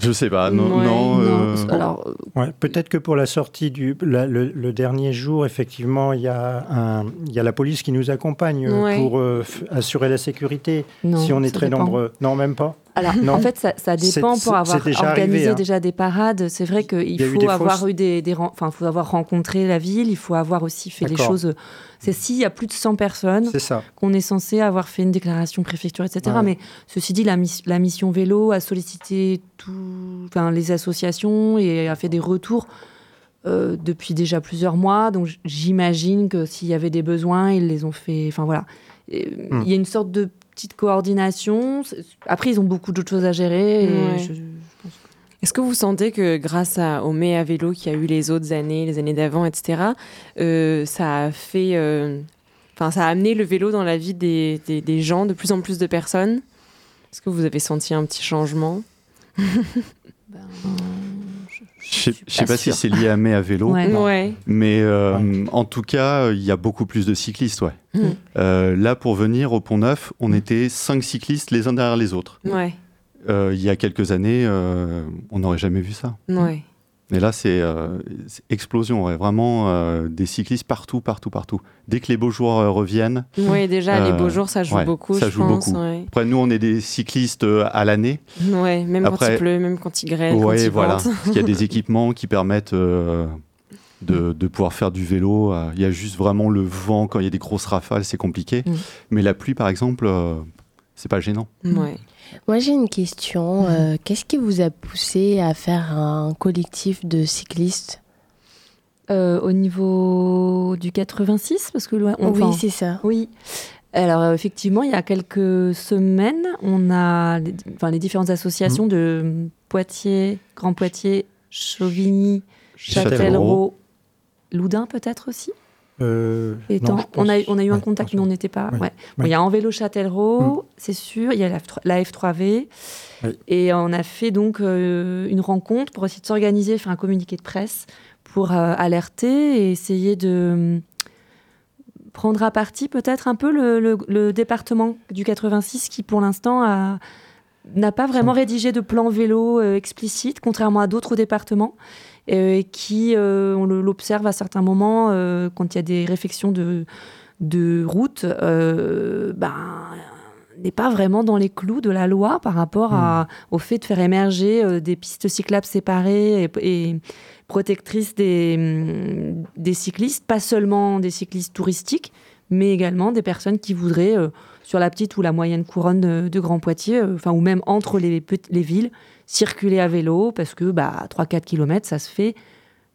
[SPEAKER 5] Je sais pas, non.
[SPEAKER 6] Ouais,
[SPEAKER 5] non,
[SPEAKER 6] non,
[SPEAKER 5] euh,
[SPEAKER 6] Alors, euh,
[SPEAKER 8] Ouais, Peut-être que pour la sortie du la- le, le dernier jour, effectivement, il y, a un, il y a la police qui nous accompagne euh,
[SPEAKER 6] Ouais.
[SPEAKER 8] pour euh, assurer la sécurité
[SPEAKER 6] Non,
[SPEAKER 8] si on est très
[SPEAKER 6] dépend.
[SPEAKER 8] nombreux. Non, même pas.
[SPEAKER 6] Alors,
[SPEAKER 8] Non.
[SPEAKER 6] en fait, ça, ça dépend pour avoir
[SPEAKER 8] déjà
[SPEAKER 6] organisé
[SPEAKER 8] arrivé, hein.
[SPEAKER 6] déjà des parades. C'est vrai qu'il
[SPEAKER 8] eu
[SPEAKER 6] faut avoir
[SPEAKER 8] fausses-
[SPEAKER 6] eu des, des ren- enfin, faut avoir rencontré la ville. Il faut avoir aussi fait les choses. C'est s'il y a plus de 100 personnes qu'on est censé avoir fait une déclaration préfecture, etc.
[SPEAKER 8] Ouais.
[SPEAKER 6] Mais ceci dit, la, mis- la mission vélo a sollicité tout, enfin, les associations et a fait des retours. euh, depuis déjà plusieurs mois, donc j'imagine que s'il y avait des besoins, ils les ont fait. Enfin voilà, euh,
[SPEAKER 8] Hmm.
[SPEAKER 6] il y a une sorte de petite coordination. Après, ils ont beaucoup d'autres choses à gérer. et
[SPEAKER 4] Ouais.
[SPEAKER 6] je-
[SPEAKER 4] Est-ce que vous sentez que grâce à, au mai à vélo qu'il y a eu les autres années, les années d'avant, etc., euh, ça a fait, euh, enfin, ça a amené le vélo dans la vie des, des- des gens, de plus en plus de personnes? Est-ce que vous avez senti un petit changement?
[SPEAKER 5] Sais- je sais
[SPEAKER 6] pas
[SPEAKER 5] pas si c'est lié à mai à vélo,
[SPEAKER 6] Ouais.
[SPEAKER 4] Ouais.
[SPEAKER 5] mais euh, en tout cas, il y a beaucoup plus de cyclistes. Ouais.
[SPEAKER 4] Mm.
[SPEAKER 5] Euh, là, pour venir au Pont Neuf, on était cinq cyclistes les uns derrière les autres.
[SPEAKER 4] Ouais.
[SPEAKER 5] Euh, il y a quelques années, euh, on n'aurait jamais vu ça.
[SPEAKER 4] Ouais.
[SPEAKER 5] Mais là, c'est euh, explosion, ouais. vraiment euh, des cyclistes partout, partout, partout. Dès que les beaux jours euh, reviennent.
[SPEAKER 4] Ouais, déjà, les beaux jours, ça joue
[SPEAKER 5] ouais,
[SPEAKER 4] beaucoup,
[SPEAKER 5] Ça
[SPEAKER 4] je
[SPEAKER 5] joue
[SPEAKER 4] pense,
[SPEAKER 5] beaucoup.
[SPEAKER 4] ouais.
[SPEAKER 5] Après, nous, on est des cyclistes euh, à l'année.
[SPEAKER 4] Ouais, même quand
[SPEAKER 5] Après-
[SPEAKER 4] il pleut, même quand il grêle, quand
[SPEAKER 5] Ouais,
[SPEAKER 4] il
[SPEAKER 5] voilà. qu'il y a des équipements qui permettent euh, de, de pouvoir faire du vélo. Il y a juste vraiment le vent quand il y a des grosses rafales, c'est compliqué.
[SPEAKER 4] Mm.
[SPEAKER 5] Mais la pluie, par exemple, euh, c'est pas gênant.
[SPEAKER 4] Ouais.
[SPEAKER 12] Moi, j'ai une question. Euh, Qu'est-ce qui vous a poussé à faire un collectif de cyclistes?
[SPEAKER 6] Euh, au niveau du 86, parce que loin-
[SPEAKER 12] Oui,
[SPEAKER 6] enfin,
[SPEAKER 12] c'est ça.
[SPEAKER 6] Oui. Alors euh, effectivement, il y a quelques semaines, on a les, enfin, les différentes associations de Poitiers, Grand Poitiers, Chauvigny,
[SPEAKER 8] Châtellerault.
[SPEAKER 6] Châtellerault, Loudun peut-être aussi?
[SPEAKER 8] Euh, non,
[SPEAKER 6] on, a,
[SPEAKER 8] pense-
[SPEAKER 6] on a eu un contact, mais on n'était pas.
[SPEAKER 8] ouais.
[SPEAKER 6] ouais. Bon,
[SPEAKER 8] Ouais.
[SPEAKER 6] il y a en vélo Châtellerault, c'est sûr. Il y a la, F3 la F3V.
[SPEAKER 8] Oui.
[SPEAKER 6] Et on a fait donc euh, une rencontre pour essayer de s'organiser, faire un communiqué de presse pour euh, alerter et essayer de hum, prendre à partie peut-être un peu le, le- le département du 86 qui pour l'instant a- n'a pas vraiment rédigé de plan vélo explicite, contrairement à d'autres départements, et qui, euh, on l'observe à certains moments, euh, quand il y a des réflexions de, de route, euh, ben, n'est pas vraiment dans les clous de la loi par rapport à- au fait de faire émerger euh, des pistes cyclables séparées et, et protectrices des, hum, des cyclistes, pas seulement des cyclistes touristiques, mais également des personnes qui voudraient, euh, sur la petite ou la moyenne couronne de, de Grand Poitiers, euh, enfin ou même entre les villes, circuler à vélo, parce que bah, 3-4 km, ça se fait,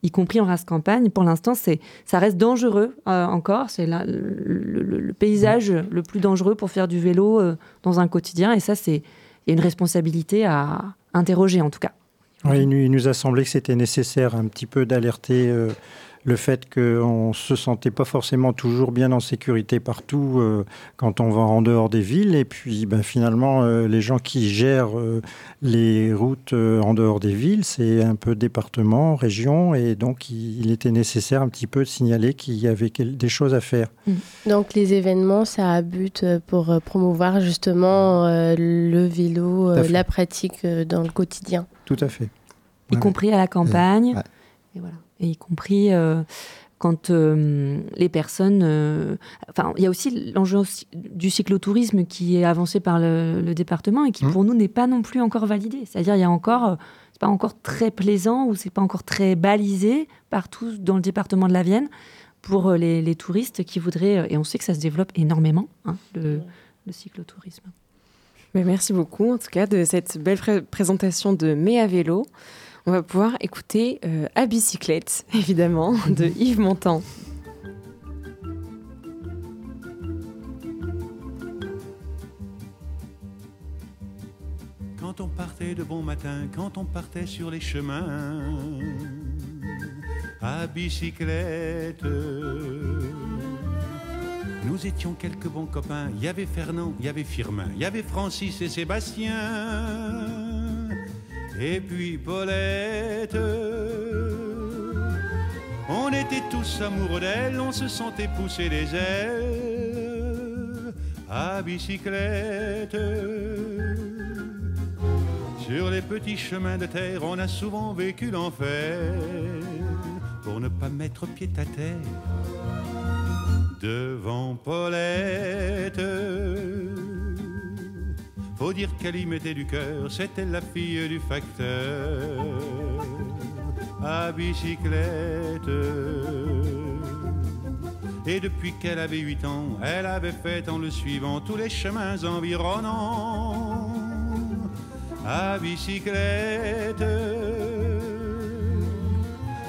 [SPEAKER 6] y compris en race campagne. Pour l'instant, c'est, ça reste dangereux euh, encore. C'est le, le- paysage le plus dangereux pour faire du vélo euh, dans un quotidien. Et ça, c'est y a une responsabilité à interroger, en tout cas.
[SPEAKER 8] Nous, il nous a semblé que c'était nécessaire un petit peu d'alerter euh, le fait qu'on ne se sentait pas forcément toujours bien en sécurité partout euh, quand on va en dehors des villes. Et puis ben, finalement, euh, les gens qui gèrent euh, les routes euh, en dehors des villes, c'est un peu département, région. Et donc, il, il était nécessaire un petit peu de signaler qu'il y avait des choses à faire.
[SPEAKER 12] Donc les événements, ça a but pour promouvoir justement euh, le vélo, euh, la pratique euh, dans le quotidien.
[SPEAKER 8] Tout à fait.
[SPEAKER 6] y
[SPEAKER 8] Ouais,
[SPEAKER 6] compris à la campagne,
[SPEAKER 8] Ouais.
[SPEAKER 6] et voilà, et y compris euh, quand euh, les personnes. euh, Enfin, il y a aussi l'enjeu du cyclotourisme qui est avancé par le, le département et qui
[SPEAKER 8] Mmh.
[SPEAKER 6] pour nous n'est pas non plus encore validé. C'est-à-dire, il y a encore, c'est pas encore très plaisant ou c'est pas encore très balisé partout dans le département de la Vienne pour les, les touristes qui voudraient. Et on sait que ça se développe énormément, hein, le, le cyclotourisme.
[SPEAKER 4] Mais merci beaucoup, en tout cas, de cette belle pré- présentation de Mai à vélo. On va pouvoir écouter euh, À bicyclette, évidemment, de Yves Montand.
[SPEAKER 13] Quand on partait de bon matin, quand on partait sur les chemins, à bicyclette, nous étions quelques bons copains. Il y avait Fernand, il y avait Firmin, il y avait Francis et Sébastien, et puis Paulette. On était tous amoureux d'elle, on se sentait pousser les ailes à bicyclette. Sur les petits chemins de terre, on a souvent vécu l'enfer pour ne pas mettre pied à terre devant Paulette. Faut dire qu'elle y mettait du cœur, c'était la fille du facteur à bicyclette. Et depuis qu'elle avait huit ans, elle avait fait en le suivant tous les chemins environnants à bicyclette.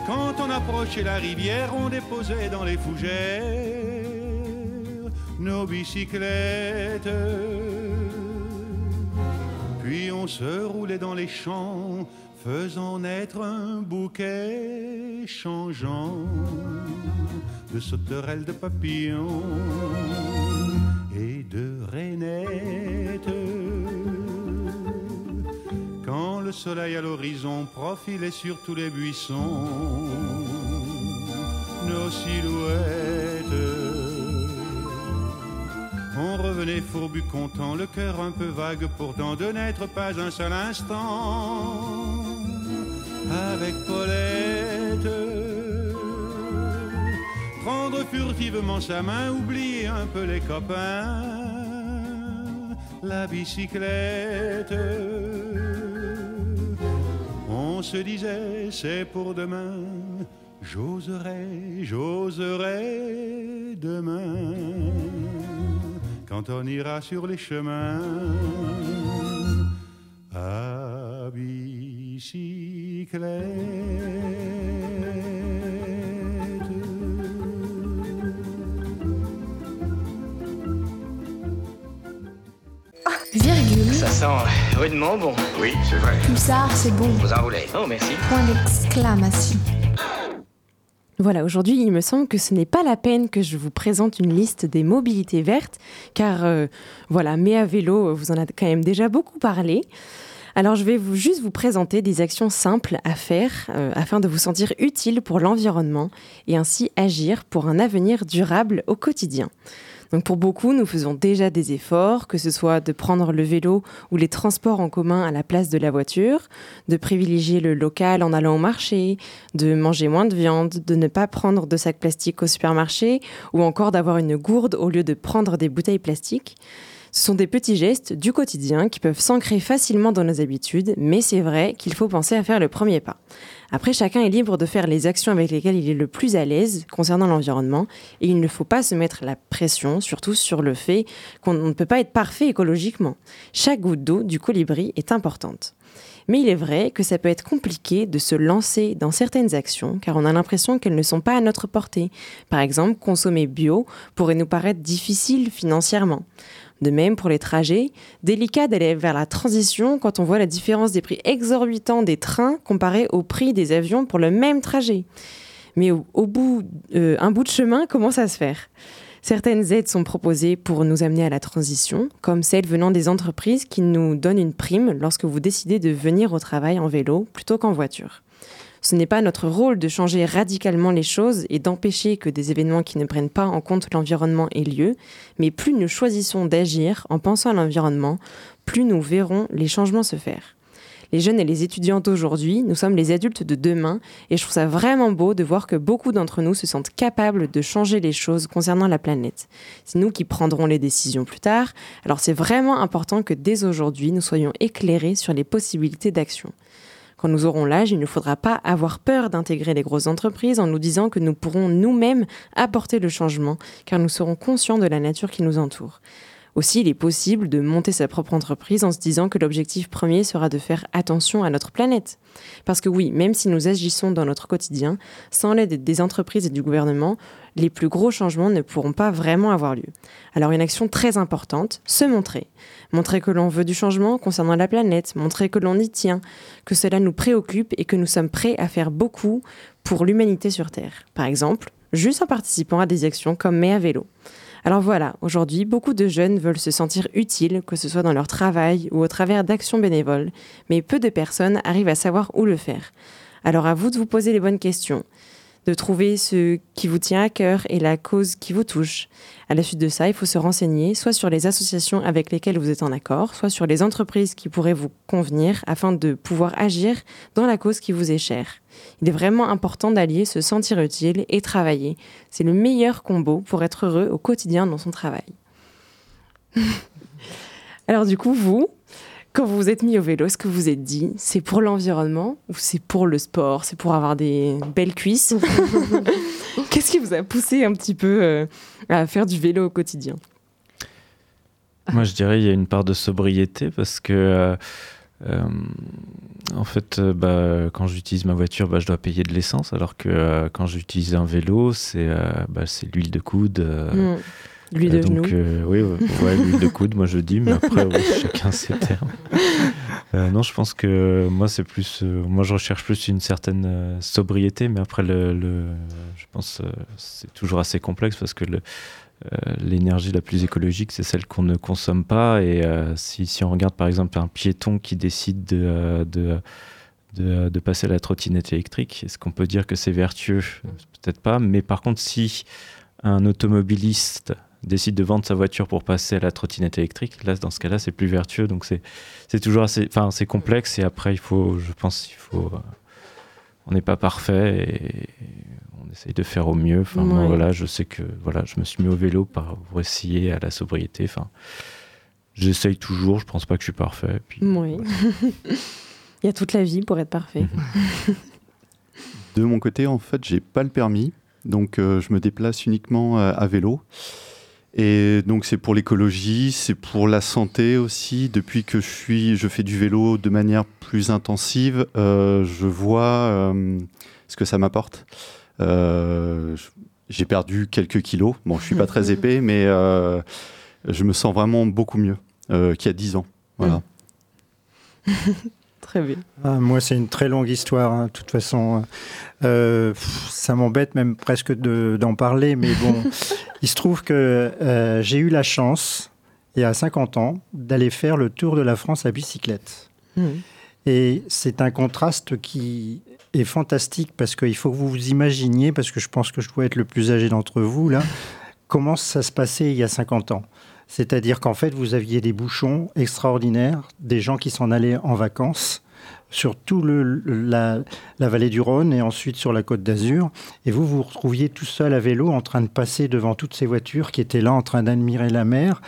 [SPEAKER 13] Quand on approchait la rivière, on déposait dans les fougères nos bicyclettes. Puis on se roulait dans les champs, faisant naître un bouquet changeant de sauterelles, de papillons et de rainettes. Quand le soleil à l'horizon profilait sur tous les buissons, nos silhouettes. On revenait fourbu content, le cœur un peu vague pourtant de n'être pas un seul instant avec Paulette. Prendre furtivement sa main, oublier un peu les copains, la bicyclette. On se disait, c'est pour demain, j'oserai, j'oserai demain quand on ira sur les chemins à
[SPEAKER 10] Virgule.
[SPEAKER 14] Ça sent rudement bon.
[SPEAKER 15] Oui, c'est vrai.
[SPEAKER 10] Pulsar, c'est bon.
[SPEAKER 14] Vous enroulez. Oh, merci.
[SPEAKER 10] Point d'exclamation.
[SPEAKER 4] Voilà, aujourd'hui, il me semble que ce n'est pas la peine que je vous présente une liste des mobilités vertes, car euh, voilà, mais à vélo, vous en avez quand même déjà beaucoup parlé. Alors, je vais vous, juste vous présenter des actions simples à faire euh, afin de vous sentir utile pour l'environnement et ainsi agir pour un avenir durable au quotidien. Donc pour beaucoup, nous faisons déjà des efforts, que ce soit de prendre le vélo ou les transports en commun à la place de la voiture, de privilégier le local en allant au marché, de manger moins de viande, de ne pas prendre de sacs plastiques au supermarché ou encore d'avoir une gourde au lieu de prendre des bouteilles plastiques. Ce sont des petits gestes du quotidien qui peuvent s'ancrer facilement dans nos habitudes, mais c'est vrai qu'il faut penser à faire le premier pas. Après, chacun est libre de faire les actions avec lesquelles il est le plus à l'aise concernant l'environnement, et il ne faut pas se mettre la pression, surtout sur le fait qu'on ne peut pas être parfait écologiquement. Chaque goutte d'eau du colibri est importante. Mais il est vrai que ça peut être compliqué de se lancer dans certaines actions car on a l'impression qu'elles ne sont pas à notre portée. Par exemple, consommer bio pourrait nous paraître difficile financièrement. De même pour les trajets, délicat d'aller vers la transition quand on voit la différence des prix exorbitants des trains comparé au prix des avions pour le même trajet. Mais au, bout, euh, un bout de chemin commence à se faire? Certaines aides sont proposées pour nous amener à la transition, comme celles venant des entreprises qui nous donnent une prime lorsque vous décidez de venir au travail en vélo plutôt qu'en voiture. Ce n'est pas notre rôle de changer radicalement les choses et d'empêcher que des événements qui ne prennent pas en compte l'environnement aient lieu, mais plus nous choisissons d'agir en pensant à l'environnement, plus nous verrons les changements se faire. Les jeunes et les étudiants d'aujourd'hui, nous sommes les adultes de demain et je trouve ça vraiment beau de voir que beaucoup d'entre nous se sentent capables de changer les choses concernant la planète. C'est nous qui prendrons les décisions plus tard, alors c'est vraiment important que dès aujourd'hui nous soyons éclairés sur les possibilités d'action. Quand nous aurons l'âge, il ne faudra pas avoir peur d'intégrer les grosses entreprises en nous disant que nous pourrons nous-mêmes apporter le changement, car nous serons conscients de la nature qui nous entoure. Aussi, il est possible de monter sa propre entreprise en se disant que l'objectif premier sera de faire attention à notre planète. Parce que oui, même si nous agissons dans notre quotidien, sans l'aide des entreprises et du gouvernement, les plus gros changements ne pourront pas vraiment avoir lieu. Alors une action très importante, se montrer. Montrer que l'on veut du changement concernant la planète, montrer que l'on y tient, que cela nous préoccupe et que nous sommes prêts à faire beaucoup pour l'humanité sur Terre. Par exemple, juste en participant à des actions comme Mais à vélo. Alors voilà, aujourd'hui, beaucoup de jeunes veulent se sentir utiles, que ce soit dans leur travail ou au travers d'actions bénévoles, mais peu de personnes arrivent à savoir où le faire. Alors à vous de vous poser les bonnes questions. De trouver ce qui vous tient à cœur et la cause qui vous touche. À la suite de ça, il faut se renseigner soit sur les associations avec lesquelles vous êtes en accord, soit sur les entreprises qui pourraient vous convenir afin de pouvoir agir dans la cause qui vous est chère. Il est vraiment important d'allier se sentir utile et travailler. C'est le meilleur combo pour être heureux au quotidien dans son travail. Alors du coup, vous, quand vous vous êtes mis au vélo, ce que vous vous êtes dit, c'est pour l'environnement ou c'est pour le sport, c'est pour avoir des belles cuisses Qu'est-ce qui vous a poussé un petit peu euh, à faire du vélo au quotidien?
[SPEAKER 7] Moi, je dirais il y a une part de sobriété parce que, euh, euh, en fait, euh, bah, quand j'utilise ma voiture, bah, je dois payer de l'essence, alors que euh, quand j'utilise un vélo, c'est euh, bah, l'huile de coude. euh,
[SPEAKER 4] Mm. L'huile de
[SPEAKER 7] donc,
[SPEAKER 4] genou.
[SPEAKER 7] euh, oui, ouais, l'huile de coude, moi je dis, mais après, chacun ses termes. Euh, non, je pense que moi, c'est plus. euh, moi, je recherche plus une certaine euh, sobriété, mais après, le, le- je pense euh, c'est toujours assez complexe parce que euh, l'énergie la plus écologique, c'est celle qu'on ne consomme pas. Et euh, si, si on regarde par exemple un piéton qui décide de, euh, de, de, de passer à la trottinette électrique, est-ce qu'on peut dire que c'est vertueux? Peut-être pas. Mais par contre, si un automobiliste décide de vendre sa voiture pour passer à la trottinette électrique, là, dans ce cas-là, c'est plus vertueux. Donc, c'est, c'est toujours assez, enfin, c'est complexe. Et après, il faut, je pense, il faut, euh, on n'est pas parfait et on essaye de faire au mieux. Enfin, moi, voilà, je sais que, voilà, je me suis mis au vélo par, pour essayer à la sobriété. Enfin, j'essaye toujours. Je pense pas que je suis parfait. Puis,
[SPEAKER 4] Oui. Il y a toute la vie pour être parfait.
[SPEAKER 5] De mon côté, en fait, j'ai pas le permis, donc euh, je me déplace uniquement euh, à vélo. Et donc c'est pour l'écologie, c'est pour la santé aussi. Depuis que je suis, je fais du vélo de manière plus intensive, euh, je vois euh, ce que ça m'apporte. Euh, j'ai perdu quelques kilos. Bon, je suis pas très épais, mais je me sens vraiment beaucoup mieux qu'il y a 10 ans. Voilà.
[SPEAKER 4] Très bien.
[SPEAKER 8] Ah, moi, c'est une très longue histoire. hein, De toute façon, Euh, ça m'embête même presque de- d'en parler, mais bon, il se trouve que euh, j'ai eu la chance, il y a 50 ans, d'aller faire le tour de la France à bicyclette.
[SPEAKER 4] Mhm.
[SPEAKER 8] Et c'est un contraste qui est fantastique parce qu'il faut que vous vous imaginiez, parce que je pense que je dois être le plus âgé d'entre vous là, comment ça se passait il y a 50 ans. C'est-à-dire qu'en fait, vous aviez des bouchons extraordinaires, des gens qui s'en allaient en vacances sur tout la, vallée du Rhône et ensuite sur la côte d'Azur. Et vous vous retrouviez tout seul à vélo en train de passer devant toutes ces voitures qui étaient là en train d'admirer la mer.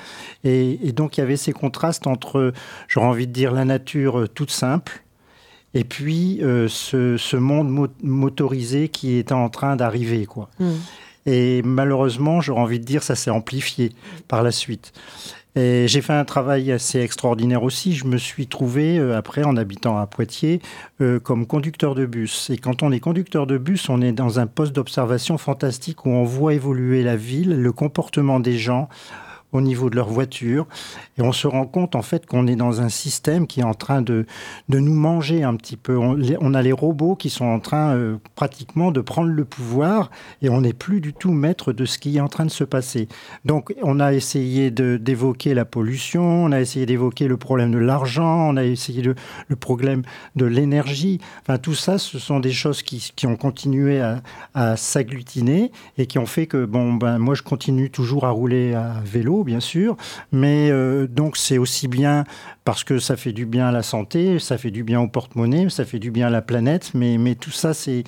[SPEAKER 8] Et, donc il y avait ces contrastes entre, j'aurais envie de dire, la nature euh, toute simple et puis euh, ce, monde mo- motorisé qui était en train d'arriver. quoi.
[SPEAKER 4] Mm.
[SPEAKER 8] Et malheureusement, j'aurais envie de dire, ça s'est amplifié par la suite. Et j'ai fait un travail assez extraordinaire aussi. Je me suis trouvé, euh, après, en habitant à Poitiers, euh, comme conducteur de bus. Et quand on est conducteur de bus, on est dans un poste d'observation fantastique où on voit évoluer la ville, le comportement des gens au niveau de leur voiture. Et on se rend compte, en fait, qu'on est dans un système qui est en train de, de nous manger un petit peu. On, a les robots qui sont en train, euh, pratiquement, de prendre le pouvoir et on n'est plus du tout maître de ce qui est en train de se passer. Donc, on a essayé d'évoquer la pollution, on a essayé d'évoquer le problème de l'argent, on a essayé de, le problème de l'énergie. Enfin, tout ça, ce sont des choses qui, qui ont continué à, à s'agglutiner et qui ont fait que, bon, ben, moi, je continue toujours à rouler à vélo, bien sûr, mais euh, donc c'est aussi bien parce que ça fait du bien à la santé, ça fait du bien au porte-monnaie, ça fait du bien à la planète, mais, mais tout ça, c'est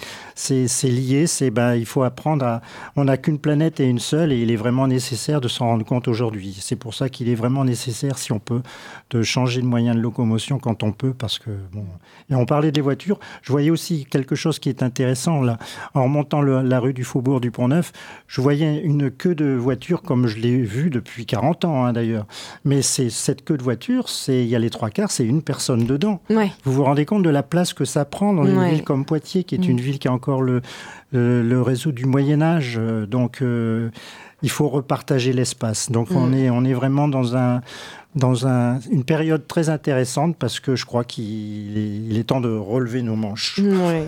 [SPEAKER 8] lié, c'est ben, il faut apprendre à... On n'a qu'une planète et une seule, et il est vraiment nécessaire de s'en rendre compte aujourd'hui. C'est pour ça qu'il est vraiment nécessaire, si on peut, de changer de moyen de locomotion quand on peut, parce que, bon... Et on parlait des voitures, je voyais aussi quelque chose qui est intéressant, là. En remontant la rue du Faubourg du Pont-Neuf, je voyais une queue de voitures comme je l'ai vue depuis 40 ans, hein, d'ailleurs. Mais cette queue de voiture, c'est y a les trois quarts, c'est une personne dedans.
[SPEAKER 4] Ouais.
[SPEAKER 8] Vous vous rendez compte de la place que ça prend dans une
[SPEAKER 4] Ouais.
[SPEAKER 8] ville comme Poitiers, qui est
[SPEAKER 4] Mm.
[SPEAKER 8] une ville qui a encore le, le, le réseau du Moyen Âge. euh, Donc, euh, il faut repartager l'espace. Donc, on,
[SPEAKER 4] Mm.
[SPEAKER 8] est, on est vraiment dans, un, dans un, une période très intéressante parce que je crois qu'il est, il est temps de relever nos manches.
[SPEAKER 4] Ouais.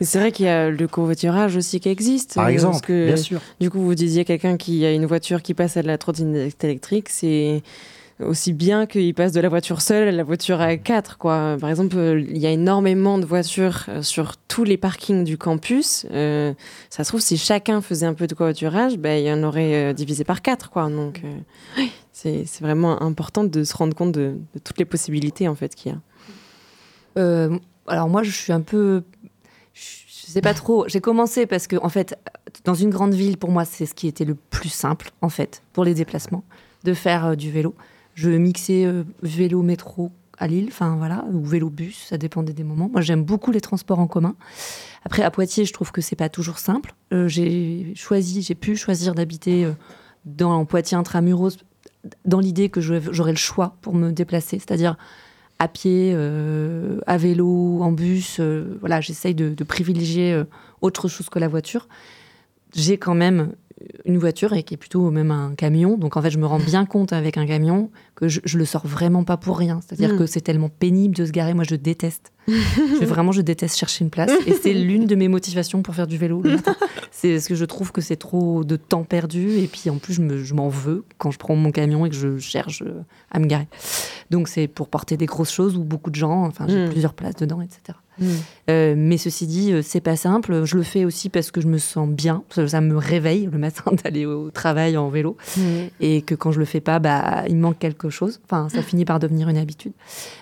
[SPEAKER 4] C'est vrai qu'il y a le covoiturage aussi qui existe.
[SPEAKER 8] Par
[SPEAKER 4] euh,
[SPEAKER 8] exemple,
[SPEAKER 4] parce que,
[SPEAKER 8] bien sûr.
[SPEAKER 4] Du coup, vous disiez quelqu'un qui a une voiture qui passe à la trottinette électrique, c'est aussi bien qu'ils passent de la voiture seule à la voiture à quatre. Quoi. Par exemple, il y a énormément de voitures euh, sur tous les parkings du campus. Euh, ça se trouve, si chacun faisait un peu de covoiturage, ben, il y en aurait euh, divisé par quatre. Quoi. Donc, euh, c'est vraiment important de se rendre compte de, de toutes les possibilités en fait, qu'il y a.
[SPEAKER 6] Euh, alors moi, je suis un peu, je sais pas trop. J'ai commencé parce que en fait, dans une grande ville, pour moi, c'est ce qui était le plus simple en fait pour les déplacements, de faire du vélo. Je mixais euh, vélo métro à Lille, enfin voilà, ou vélo bus, ça dépendait des moments. Moi, j'aime beaucoup les transports en commun. Après, à Poitiers, je trouve que c'est pas toujours simple. Euh, j'ai choisi, j'ai pu choisir d'habiter euh, dans Poitiers intramuros dans l'idée que j'aurais le choix pour me déplacer, c'est-à-dire à pied, à vélo, en bus. voilà, j'essaye de, de privilégier autre chose que la voiture. J'ai quand même une voiture et qui est plutôt même un camion. Donc en fait, je me rends bien compte avec un camion que je, je le sors vraiment pas pour rien. C'est-à-dire
[SPEAKER 4] Mm.
[SPEAKER 6] que c'est tellement pénible de se garer. Moi, je déteste. je, vraiment, je déteste chercher une place. Et c'est l'une de mes motivations pour faire du vélo. C'est parce que je trouve que c'est trop de temps perdu. Et puis en plus, je me- je m'en veux quand je prends mon camion et que je cherche euh, à me garer. Donc c'est pour porter des grosses choses où beaucoup de gens, enfin j'ai
[SPEAKER 4] Mm.
[SPEAKER 6] plusieurs places dedans, etc.
[SPEAKER 4] Mm.
[SPEAKER 6] Euh, mais ceci dit, euh, c'est pas simple. Je le fais aussi parce que je me sens bien. Ça, ça me réveille le matin d'aller au travail en vélo.
[SPEAKER 4] Mm.
[SPEAKER 6] Et que quand je le fais pas, bah, il me manque quelque chose. Enfin, ça finit par devenir une habitude.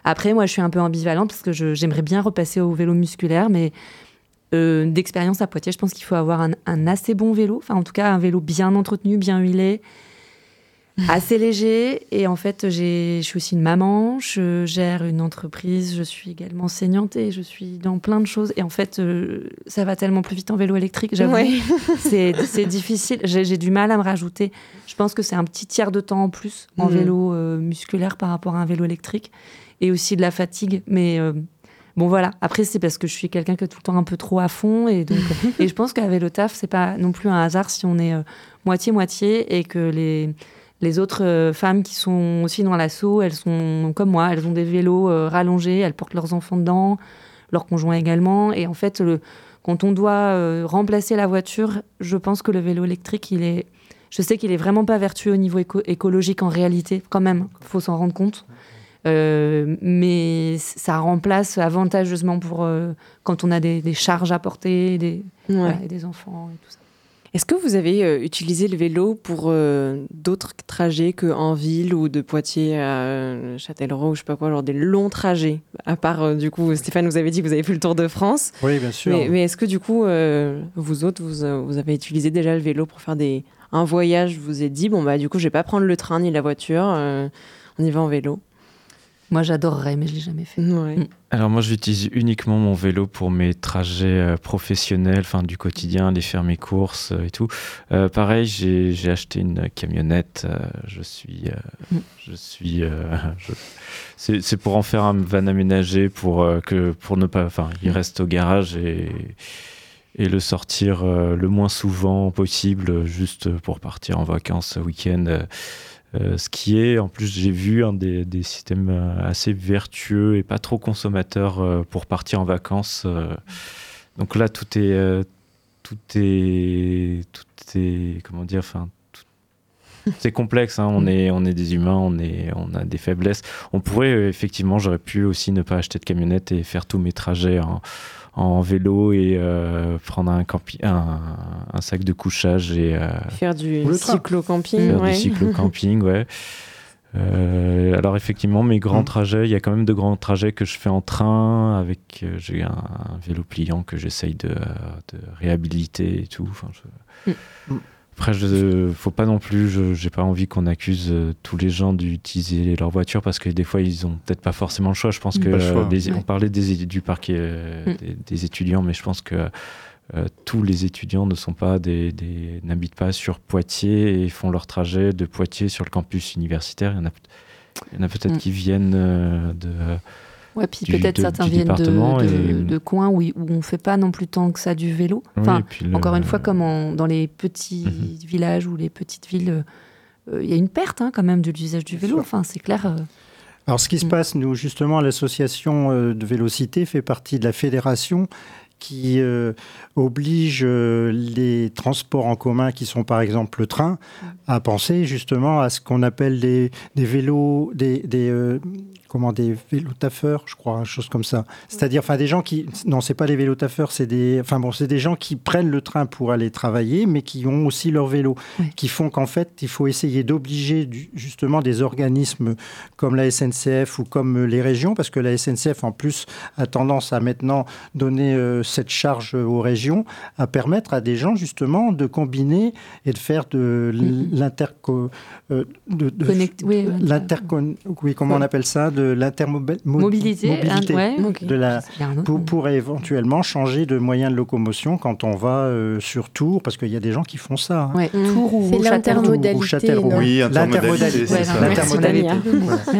[SPEAKER 6] Après, moi, je suis un peu ambivalente parce que j'aimerais bien repasser au vélo musculaire, mais euh, d'expérience à Poitiers, je pense qu'il faut avoir un, un assez bon vélo. Enfin, en tout cas, un vélo bien entretenu, bien huilé assez léger. Et en fait, je suis aussi une maman, je gère une entreprise, je suis également enseignante et je suis dans plein de choses. Et en fait, euh, ça va tellement plus vite en vélo électrique, j'avoue.
[SPEAKER 4] Ouais.
[SPEAKER 6] C'est c'est difficile. J'ai j'ai du mal à me rajouter. Je pense que c'est un petit tiers de temps en plus en
[SPEAKER 4] Mhm.
[SPEAKER 6] vélo euh, musculaire par rapport à un vélo électrique. Et aussi de la fatigue. Mais. euh, Bon voilà, après c'est parce que je suis quelqu'un qui est tout le temps un peu trop à fond et donc et je pense qu'avec le taf c'est pas non plus un hasard si on est moitié moitié et que les les autres euh, femmes qui sont aussi dans l'assaut, elles sont comme moi, elles ont des vélos euh, rallongés, elles portent leurs enfants dedans, leurs conjoints également. Et en fait, le, quand on doit euh, remplacer la voiture, je pense que le vélo électrique, il est, je sais qu'il est vraiment pas vertueux au niveau éco- écologique en réalité, quand même, faut s'en rendre compte. Euh, mais ça remplace avantageusement pour euh, quand on a des, des charges à porter, des,
[SPEAKER 4] Ouais.
[SPEAKER 6] voilà, et des enfants et tout ça.
[SPEAKER 4] Est-ce que vous avez euh, utilisé le vélo pour euh, d'autres trajets qu'en ville ou de Poitiers à euh, Châtellerault ou je sais pas quoi, genre des longs trajets? À part, euh, du coup, Stéphane, vous avez dit que vous avez fait le Tour de France.
[SPEAKER 8] Oui, bien sûr.
[SPEAKER 4] Mais, mais est-ce que, du coup, vous autres, vous, vous avez utilisé déjà le vélo pour faire des, un voyage Vous vous êtes dit, bon, bah, du coup, je vais pas prendre le train ni la voiture, on y va en vélo?
[SPEAKER 6] Moi, j'adorerais, mais je l'ai jamais fait.
[SPEAKER 4] Ouais.
[SPEAKER 7] Alors moi, j'utilise uniquement mon vélo pour mes trajets euh, professionnels, enfin du quotidien, aller faire mes courses euh, et tout. Euh, pareil, j'ai j'ai acheté une camionnette. euh, je suis, euh, je suis, euh, je- c'est c'est pour en faire un van aménagé pour euh, que pour ne pas, enfin, il reste au garage et et le sortir euh, le moins souvent possible, juste pour partir en vacances, week-end. Euh, ce qui est, en plus, j'ai vu un des, des systèmes euh, assez vertueux et pas trop consommateurs euh, pour partir en vacances. euh. donc là, tout est, tout est, tout est, comment dire, enfin, c'est complexe. hein. On est, on est des humains, on est, on a des faiblesses. On pourrait effectivement, j'aurais pu aussi ne pas acheter de camionnette et faire tous mes trajets en, en vélo et euh, prendre un, campi- un, un sac de couchage et euh,
[SPEAKER 4] Faire du cyclo-camping.
[SPEAKER 7] faire
[SPEAKER 4] ouais.
[SPEAKER 7] du cyclo-camping, ouais. Euh, alors effectivement, mes grands
[SPEAKER 8] Mm.
[SPEAKER 7] trajets, il y a quand même de grands trajets que je fais en train avec euh, j'ai un, un vélo pliant que j'essaye de, de réhabiliter et tout. Enfin, je-
[SPEAKER 8] Mm.
[SPEAKER 7] Après, je, faut pas non plus, je j'ai pas envie qu'on accuse euh, tous les gens d'utiliser leur voiture parce que des fois ils ont peut-être pas forcément le choix. Je pense que euh,
[SPEAKER 5] choix.
[SPEAKER 7] des- on parlait des, du parquet euh,
[SPEAKER 6] Mm.
[SPEAKER 7] des, des étudiants, mais je pense que euh, tous les étudiants ne sont pas des, des- n'habitent pas sur Poitiers et font leur trajet de Poitiers sur le campus universitaire. Il y en a, peut-être
[SPEAKER 6] Mm.
[SPEAKER 7] qui viennent euh, de.
[SPEAKER 6] Ouais, puis peut-être certains viennent de, de,
[SPEAKER 7] et-
[SPEAKER 6] de coins où, où on fait pas non plus tant que ça du vélo.
[SPEAKER 7] Oui,
[SPEAKER 6] Enfin,
[SPEAKER 7] le-
[SPEAKER 6] encore une fois, comme en- dans les petits
[SPEAKER 7] Mhm.
[SPEAKER 6] villages ou les petites villes, euh, il y a une perte hein, quand même de l'usage du vélo. Enfin, c'est clair. euh,
[SPEAKER 8] Alors, ce qui se
[SPEAKER 6] Mm.
[SPEAKER 8] passe, nous, justement, l'association euh, de Vélocité fait partie de la fédération qui euh, oblige euh, les transports en commun, qui sont par exemple le train, à penser justement à ce qu'on appelle des, des vélos, des, des, euh, comment des vélotaffeurs, je crois, une chose comme ça. C'est-à-dire, enfin, des gens qui, non, c'est pas des vélotaffeurs, c'est des, enfin bon, c'est des gens qui prennent le train pour aller travailler, mais qui ont aussi leur vélo, qui font qu'en fait, il faut essayer d'obliger justement des organismes comme la SNCF ou comme les régions, parce que la SNCF en plus a tendance à maintenant donner euh, cette charge aux régions, à permettre à des gens justement de combiner et de faire de l'interco, euh, de, de-
[SPEAKER 6] oui,
[SPEAKER 8] l'intercon- oui, comment on appelle ça, de l'intermobilité,
[SPEAKER 6] ouais,
[SPEAKER 8] de la,
[SPEAKER 6] un autre
[SPEAKER 8] pour, éventuellement changer de moyen de locomotion quand on va euh, sur Tours, parce qu'il y a des gens qui font ça. hein.
[SPEAKER 6] Ouais, Tours ou
[SPEAKER 12] C'est
[SPEAKER 6] ou Châtellerault.
[SPEAKER 8] Ou
[SPEAKER 5] Oui,
[SPEAKER 8] L'intermodalité.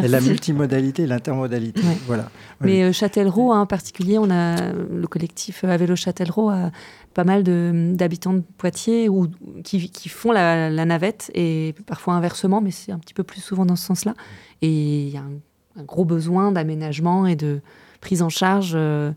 [SPEAKER 8] la multimodalité, l'intermodalité. Voilà.
[SPEAKER 6] Mais euh, Châtellerault, hein, en particulier, on a le collectif euh, à vélo Châtellerault a pas mal de- d'habitants de, Poitiers ou, qui, qui font la, la navette et parfois inversement, mais c'est un petit peu plus souvent dans ce sens-là. Et il y a un, un gros besoin d'aménagement et de prise en charge, euh,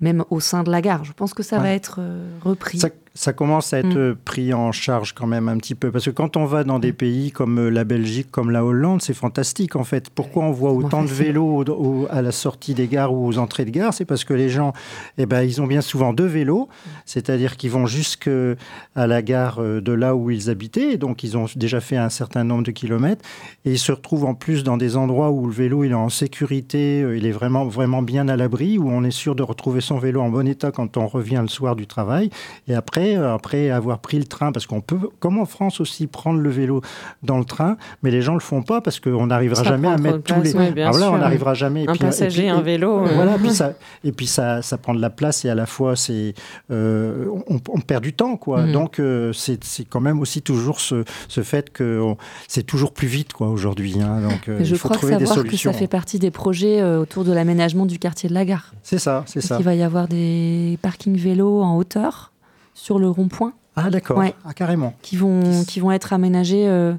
[SPEAKER 6] même au sein de la gare. Je pense que ça va être euh, repris.
[SPEAKER 8] Ça, ça commence à être
[SPEAKER 6] Mm.
[SPEAKER 8] euh, pris en charge quand même un petit peu. Parce que quand on va dans des pays comme euh, la Belgique, comme la Hollande, c'est fantastique en fait. Pourquoi on voit autant de vélos au- au- à la sortie des gares ou aux entrées de gare C'est parce que les gens, eh ben, ils ont bien souvent deux vélos, c'est-à-dire qu'ils vont jusqu'à la gare euh, de là où ils habitaient. Donc ils ont déjà fait un certain nombre de kilomètres. Et ils se retrouvent en plus dans des endroits où le vélo il est en sécurité, euh, il est vraiment, vraiment bien à l'abri, où on est sûr de retrouver son vélo en bon état quand on revient le soir du travail. Et après, après avoir pris le train, parce qu'on peut, comme en France aussi, prendre le vélo dans le train, mais les gens le font pas parce qu'on n'arrivera jamais à mettre
[SPEAKER 4] de
[SPEAKER 8] tous
[SPEAKER 4] place,
[SPEAKER 8] les.
[SPEAKER 4] bien
[SPEAKER 8] Alors là,
[SPEAKER 4] sûr.
[SPEAKER 8] on n'arrivera jamais. Et
[SPEAKER 4] Un
[SPEAKER 8] puis- et
[SPEAKER 4] passager,
[SPEAKER 8] puis-
[SPEAKER 4] un
[SPEAKER 8] et-
[SPEAKER 4] vélo, euh.
[SPEAKER 8] Voilà, puis ça, et puis ça, ça prend de la place et à la fois c'est, euh, on, on perd du temps, quoi.
[SPEAKER 6] Mhm.
[SPEAKER 8] Donc euh, c'est c'est quand même aussi toujours ce, ce fait que on- c'est toujours plus vite, quoi, aujourd'hui. hein. Donc euh,
[SPEAKER 6] Mais je
[SPEAKER 8] il faut
[SPEAKER 6] crois
[SPEAKER 8] trouver des
[SPEAKER 6] savoir que
[SPEAKER 8] solutions.
[SPEAKER 6] ça fait partie des projets euh, autour de l'aménagement du quartier de la gare.
[SPEAKER 8] C'est ça, c'est ça.
[SPEAKER 6] Il va y avoir des parkings vélos en hauteur sur le rond-point.
[SPEAKER 8] Ah d'accord,
[SPEAKER 6] Ouais.
[SPEAKER 8] ah, carrément.
[SPEAKER 6] Qui vont, qui vont être aménagés. euh,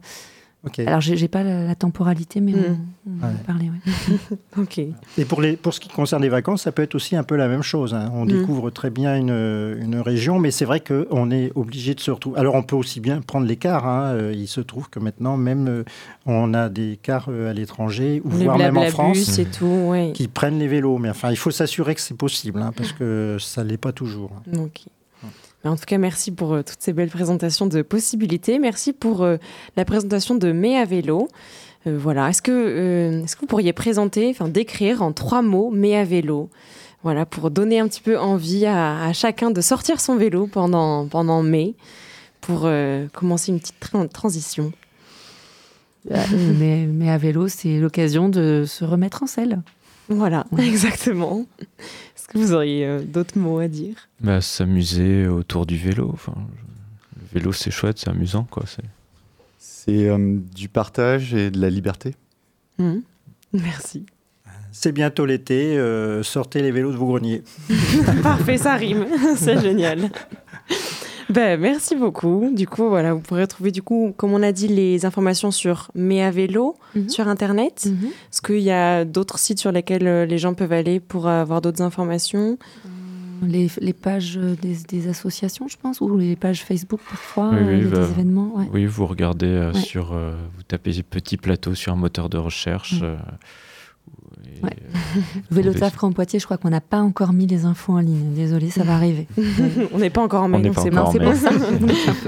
[SPEAKER 8] Ok.
[SPEAKER 6] Alors, j'ai pas la, la temporalité, mais
[SPEAKER 4] Mm.
[SPEAKER 6] on, on en
[SPEAKER 8] Ouais. Et pour, les, pour ce qui concerne les vacances, ça peut être aussi un peu la même chose. hein. On
[SPEAKER 4] Mm.
[SPEAKER 8] découvre très bien une, une région, mais c'est vrai qu'on est obligé de se retrouver. Alors, on peut aussi bien prendre les cars. hein. Euh, Il se trouve que maintenant, même, euh, on a des cars euh, à l'étranger, ou voire même en France,
[SPEAKER 4] et tout, ouais.
[SPEAKER 8] qui prennent les vélos. Mais enfin, il faut s'assurer que c'est possible, hein, parce que ça ne l'est pas toujours.
[SPEAKER 4] Ok. Mais En tout cas, merci pour euh, toutes ces belles présentations de possibilités. Merci pour euh, la présentation de Mai à vélo. Euh, voilà. Est-ce que, euh, est-ce que vous pourriez présenter, enfin décrire en trois mots Mai à vélo Voilà, pour donner un petit peu envie à, à chacun de sortir son vélo pendant, pendant mai, pour euh, commencer une petite tra- transition.
[SPEAKER 6] Mais, mais à vélo, c'est l'occasion de se remettre en selle.
[SPEAKER 4] Voilà, exactement. Est-ce que vous auriez euh, d'autres mots à dire?
[SPEAKER 7] Bah, s'amuser autour du vélo. Enfin, je- le vélo, c'est chouette, c'est amusant, quoi. C'est
[SPEAKER 5] C'est euh, du partage et de la liberté.
[SPEAKER 4] Mhm. Merci.
[SPEAKER 8] C'est bientôt l'été, euh, sortez les vélos de vos greniers.
[SPEAKER 4] Parfait, ça rime. C'est génial. Ben, merci beaucoup. Du coup, voilà, vous pourrez trouver, du coup, comme on a dit, les informations sur Mea Vélo
[SPEAKER 6] Mhm.
[SPEAKER 4] sur Internet. Est-ce qu'il y a d'autres sites sur lesquels euh, les gens peuvent aller pour avoir d'autres informations?
[SPEAKER 6] Les, les pages des, des associations, je pense, ou les pages Facebook parfois,
[SPEAKER 7] Oui,
[SPEAKER 6] euh,
[SPEAKER 7] oui,
[SPEAKER 6] a
[SPEAKER 7] bah,
[SPEAKER 6] des événements. ouais.
[SPEAKER 7] oui, vous regardez euh,
[SPEAKER 6] Ouais.
[SPEAKER 7] sur, euh, vous tapez petit plateau sur un moteur de recherche.
[SPEAKER 6] Mm. Ouais.
[SPEAKER 7] euh, vous
[SPEAKER 6] Vélotaf
[SPEAKER 7] trouvez-
[SPEAKER 6] en Poitiers, je crois qu'on n'a pas encore mis les infos en ligne. Désolée, ça va arriver.
[SPEAKER 4] On n'est pas encore en mai, donc
[SPEAKER 7] pas
[SPEAKER 4] c'est bon, c'est
[SPEAKER 7] mai.
[SPEAKER 4] pour ça.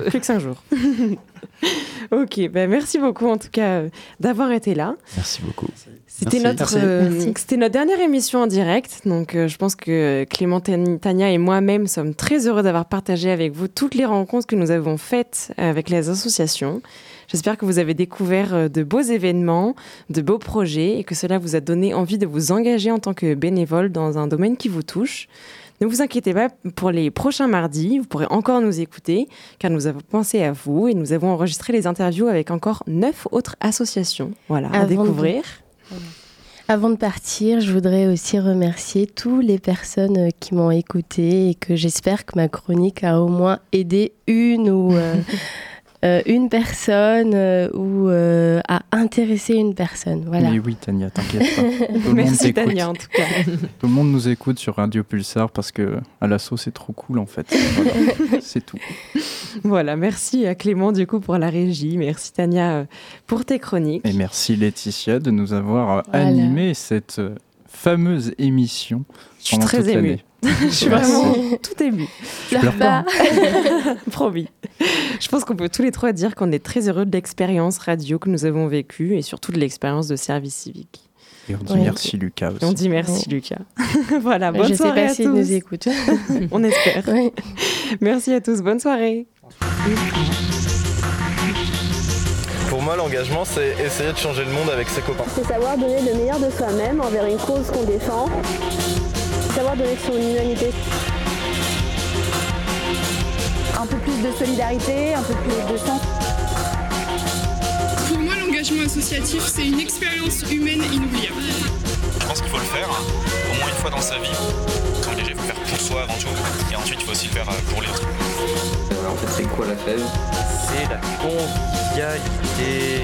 [SPEAKER 4] Plus que cinq jours. ok, ben merci beaucoup en tout cas euh, d'avoir été là.
[SPEAKER 7] Merci beaucoup.
[SPEAKER 4] C'était notre, euh, c'était notre dernière émission en direct. Donc, euh, je pense que Clément Tan- Tania et moi-même sommes très heureux d'avoir partagé avec vous toutes les rencontres que nous avons faites avec les associations. J'espère que vous avez découvert euh, de beaux événements, de beaux projets et que cela vous a donné envie de vous engager en tant que bénévole dans un domaine qui vous touche. Ne vous inquiétez pas, pour les prochains mardis, vous pourrez encore nous écouter car nous avons pensé à vous et nous avons enregistré les interviews avec encore neuf autres associations. Voilà, à
[SPEAKER 12] de-
[SPEAKER 4] découvrir.
[SPEAKER 12] Avant de partir, je voudrais aussi remercier toutes les personnes euh, qui m'ont écouté et que j'espère que ma chronique a au moins aidé une ou euh, euh, une personne euh, ou euh, à intéresser une personne. Voilà.
[SPEAKER 15] Mais oui, Tania, t'inquiète pas. Tout le monde
[SPEAKER 4] Merci. Tania en tout cas.
[SPEAKER 15] Tout le monde nous écoute sur Radio Pulsar parce que à l'assaut c'est trop cool en fait. Voilà, c'est tout.
[SPEAKER 4] voilà, merci à Clément du coup pour la régie, merci Tania euh, pour tes chroniques.
[SPEAKER 15] Et merci Laetitia de nous avoir euh,
[SPEAKER 4] Voilà.
[SPEAKER 15] animé cette euh, fameuse émission.
[SPEAKER 4] Je suis très
[SPEAKER 15] toute
[SPEAKER 4] émue. Je suis vraiment tout émue.
[SPEAKER 15] Tu pleures pas.
[SPEAKER 4] Promis. Je pense qu'on peut tous les trois dire qu'on est très heureux de l'expérience radio que nous avons vécue et surtout de l'expérience de service civique.
[SPEAKER 15] Et on dit
[SPEAKER 4] Ouais.
[SPEAKER 15] merci Lucas aussi.
[SPEAKER 4] Et on dit merci Lucas. voilà, bonne
[SPEAKER 12] Je sais
[SPEAKER 4] soirée
[SPEAKER 12] pas
[SPEAKER 4] à
[SPEAKER 12] s'il
[SPEAKER 4] tous.
[SPEAKER 12] nous écoute.
[SPEAKER 4] on espère. Merci à tous, bonne soirée.
[SPEAKER 16] Pour moi, l'engagement, c'est essayer de changer le monde avec ses copains.
[SPEAKER 17] C'est savoir donner le meilleur de soi-même envers une cause qu'on défend. Savoir donner son humanité.
[SPEAKER 18] Un peu plus de solidarité, un peu plus de sens.
[SPEAKER 19] Pour moi, l'engagement associatif, c'est une expérience humaine inoubliable.
[SPEAKER 1] Je pense qu'il faut le faire au moins une fois dans sa vie. Quand il faut le faire pour soi avant tout, et ensuite il faut aussi le faire euh, pour les autres.
[SPEAKER 2] En fait, c'est quoi la fève?
[SPEAKER 3] C'est la convivialité.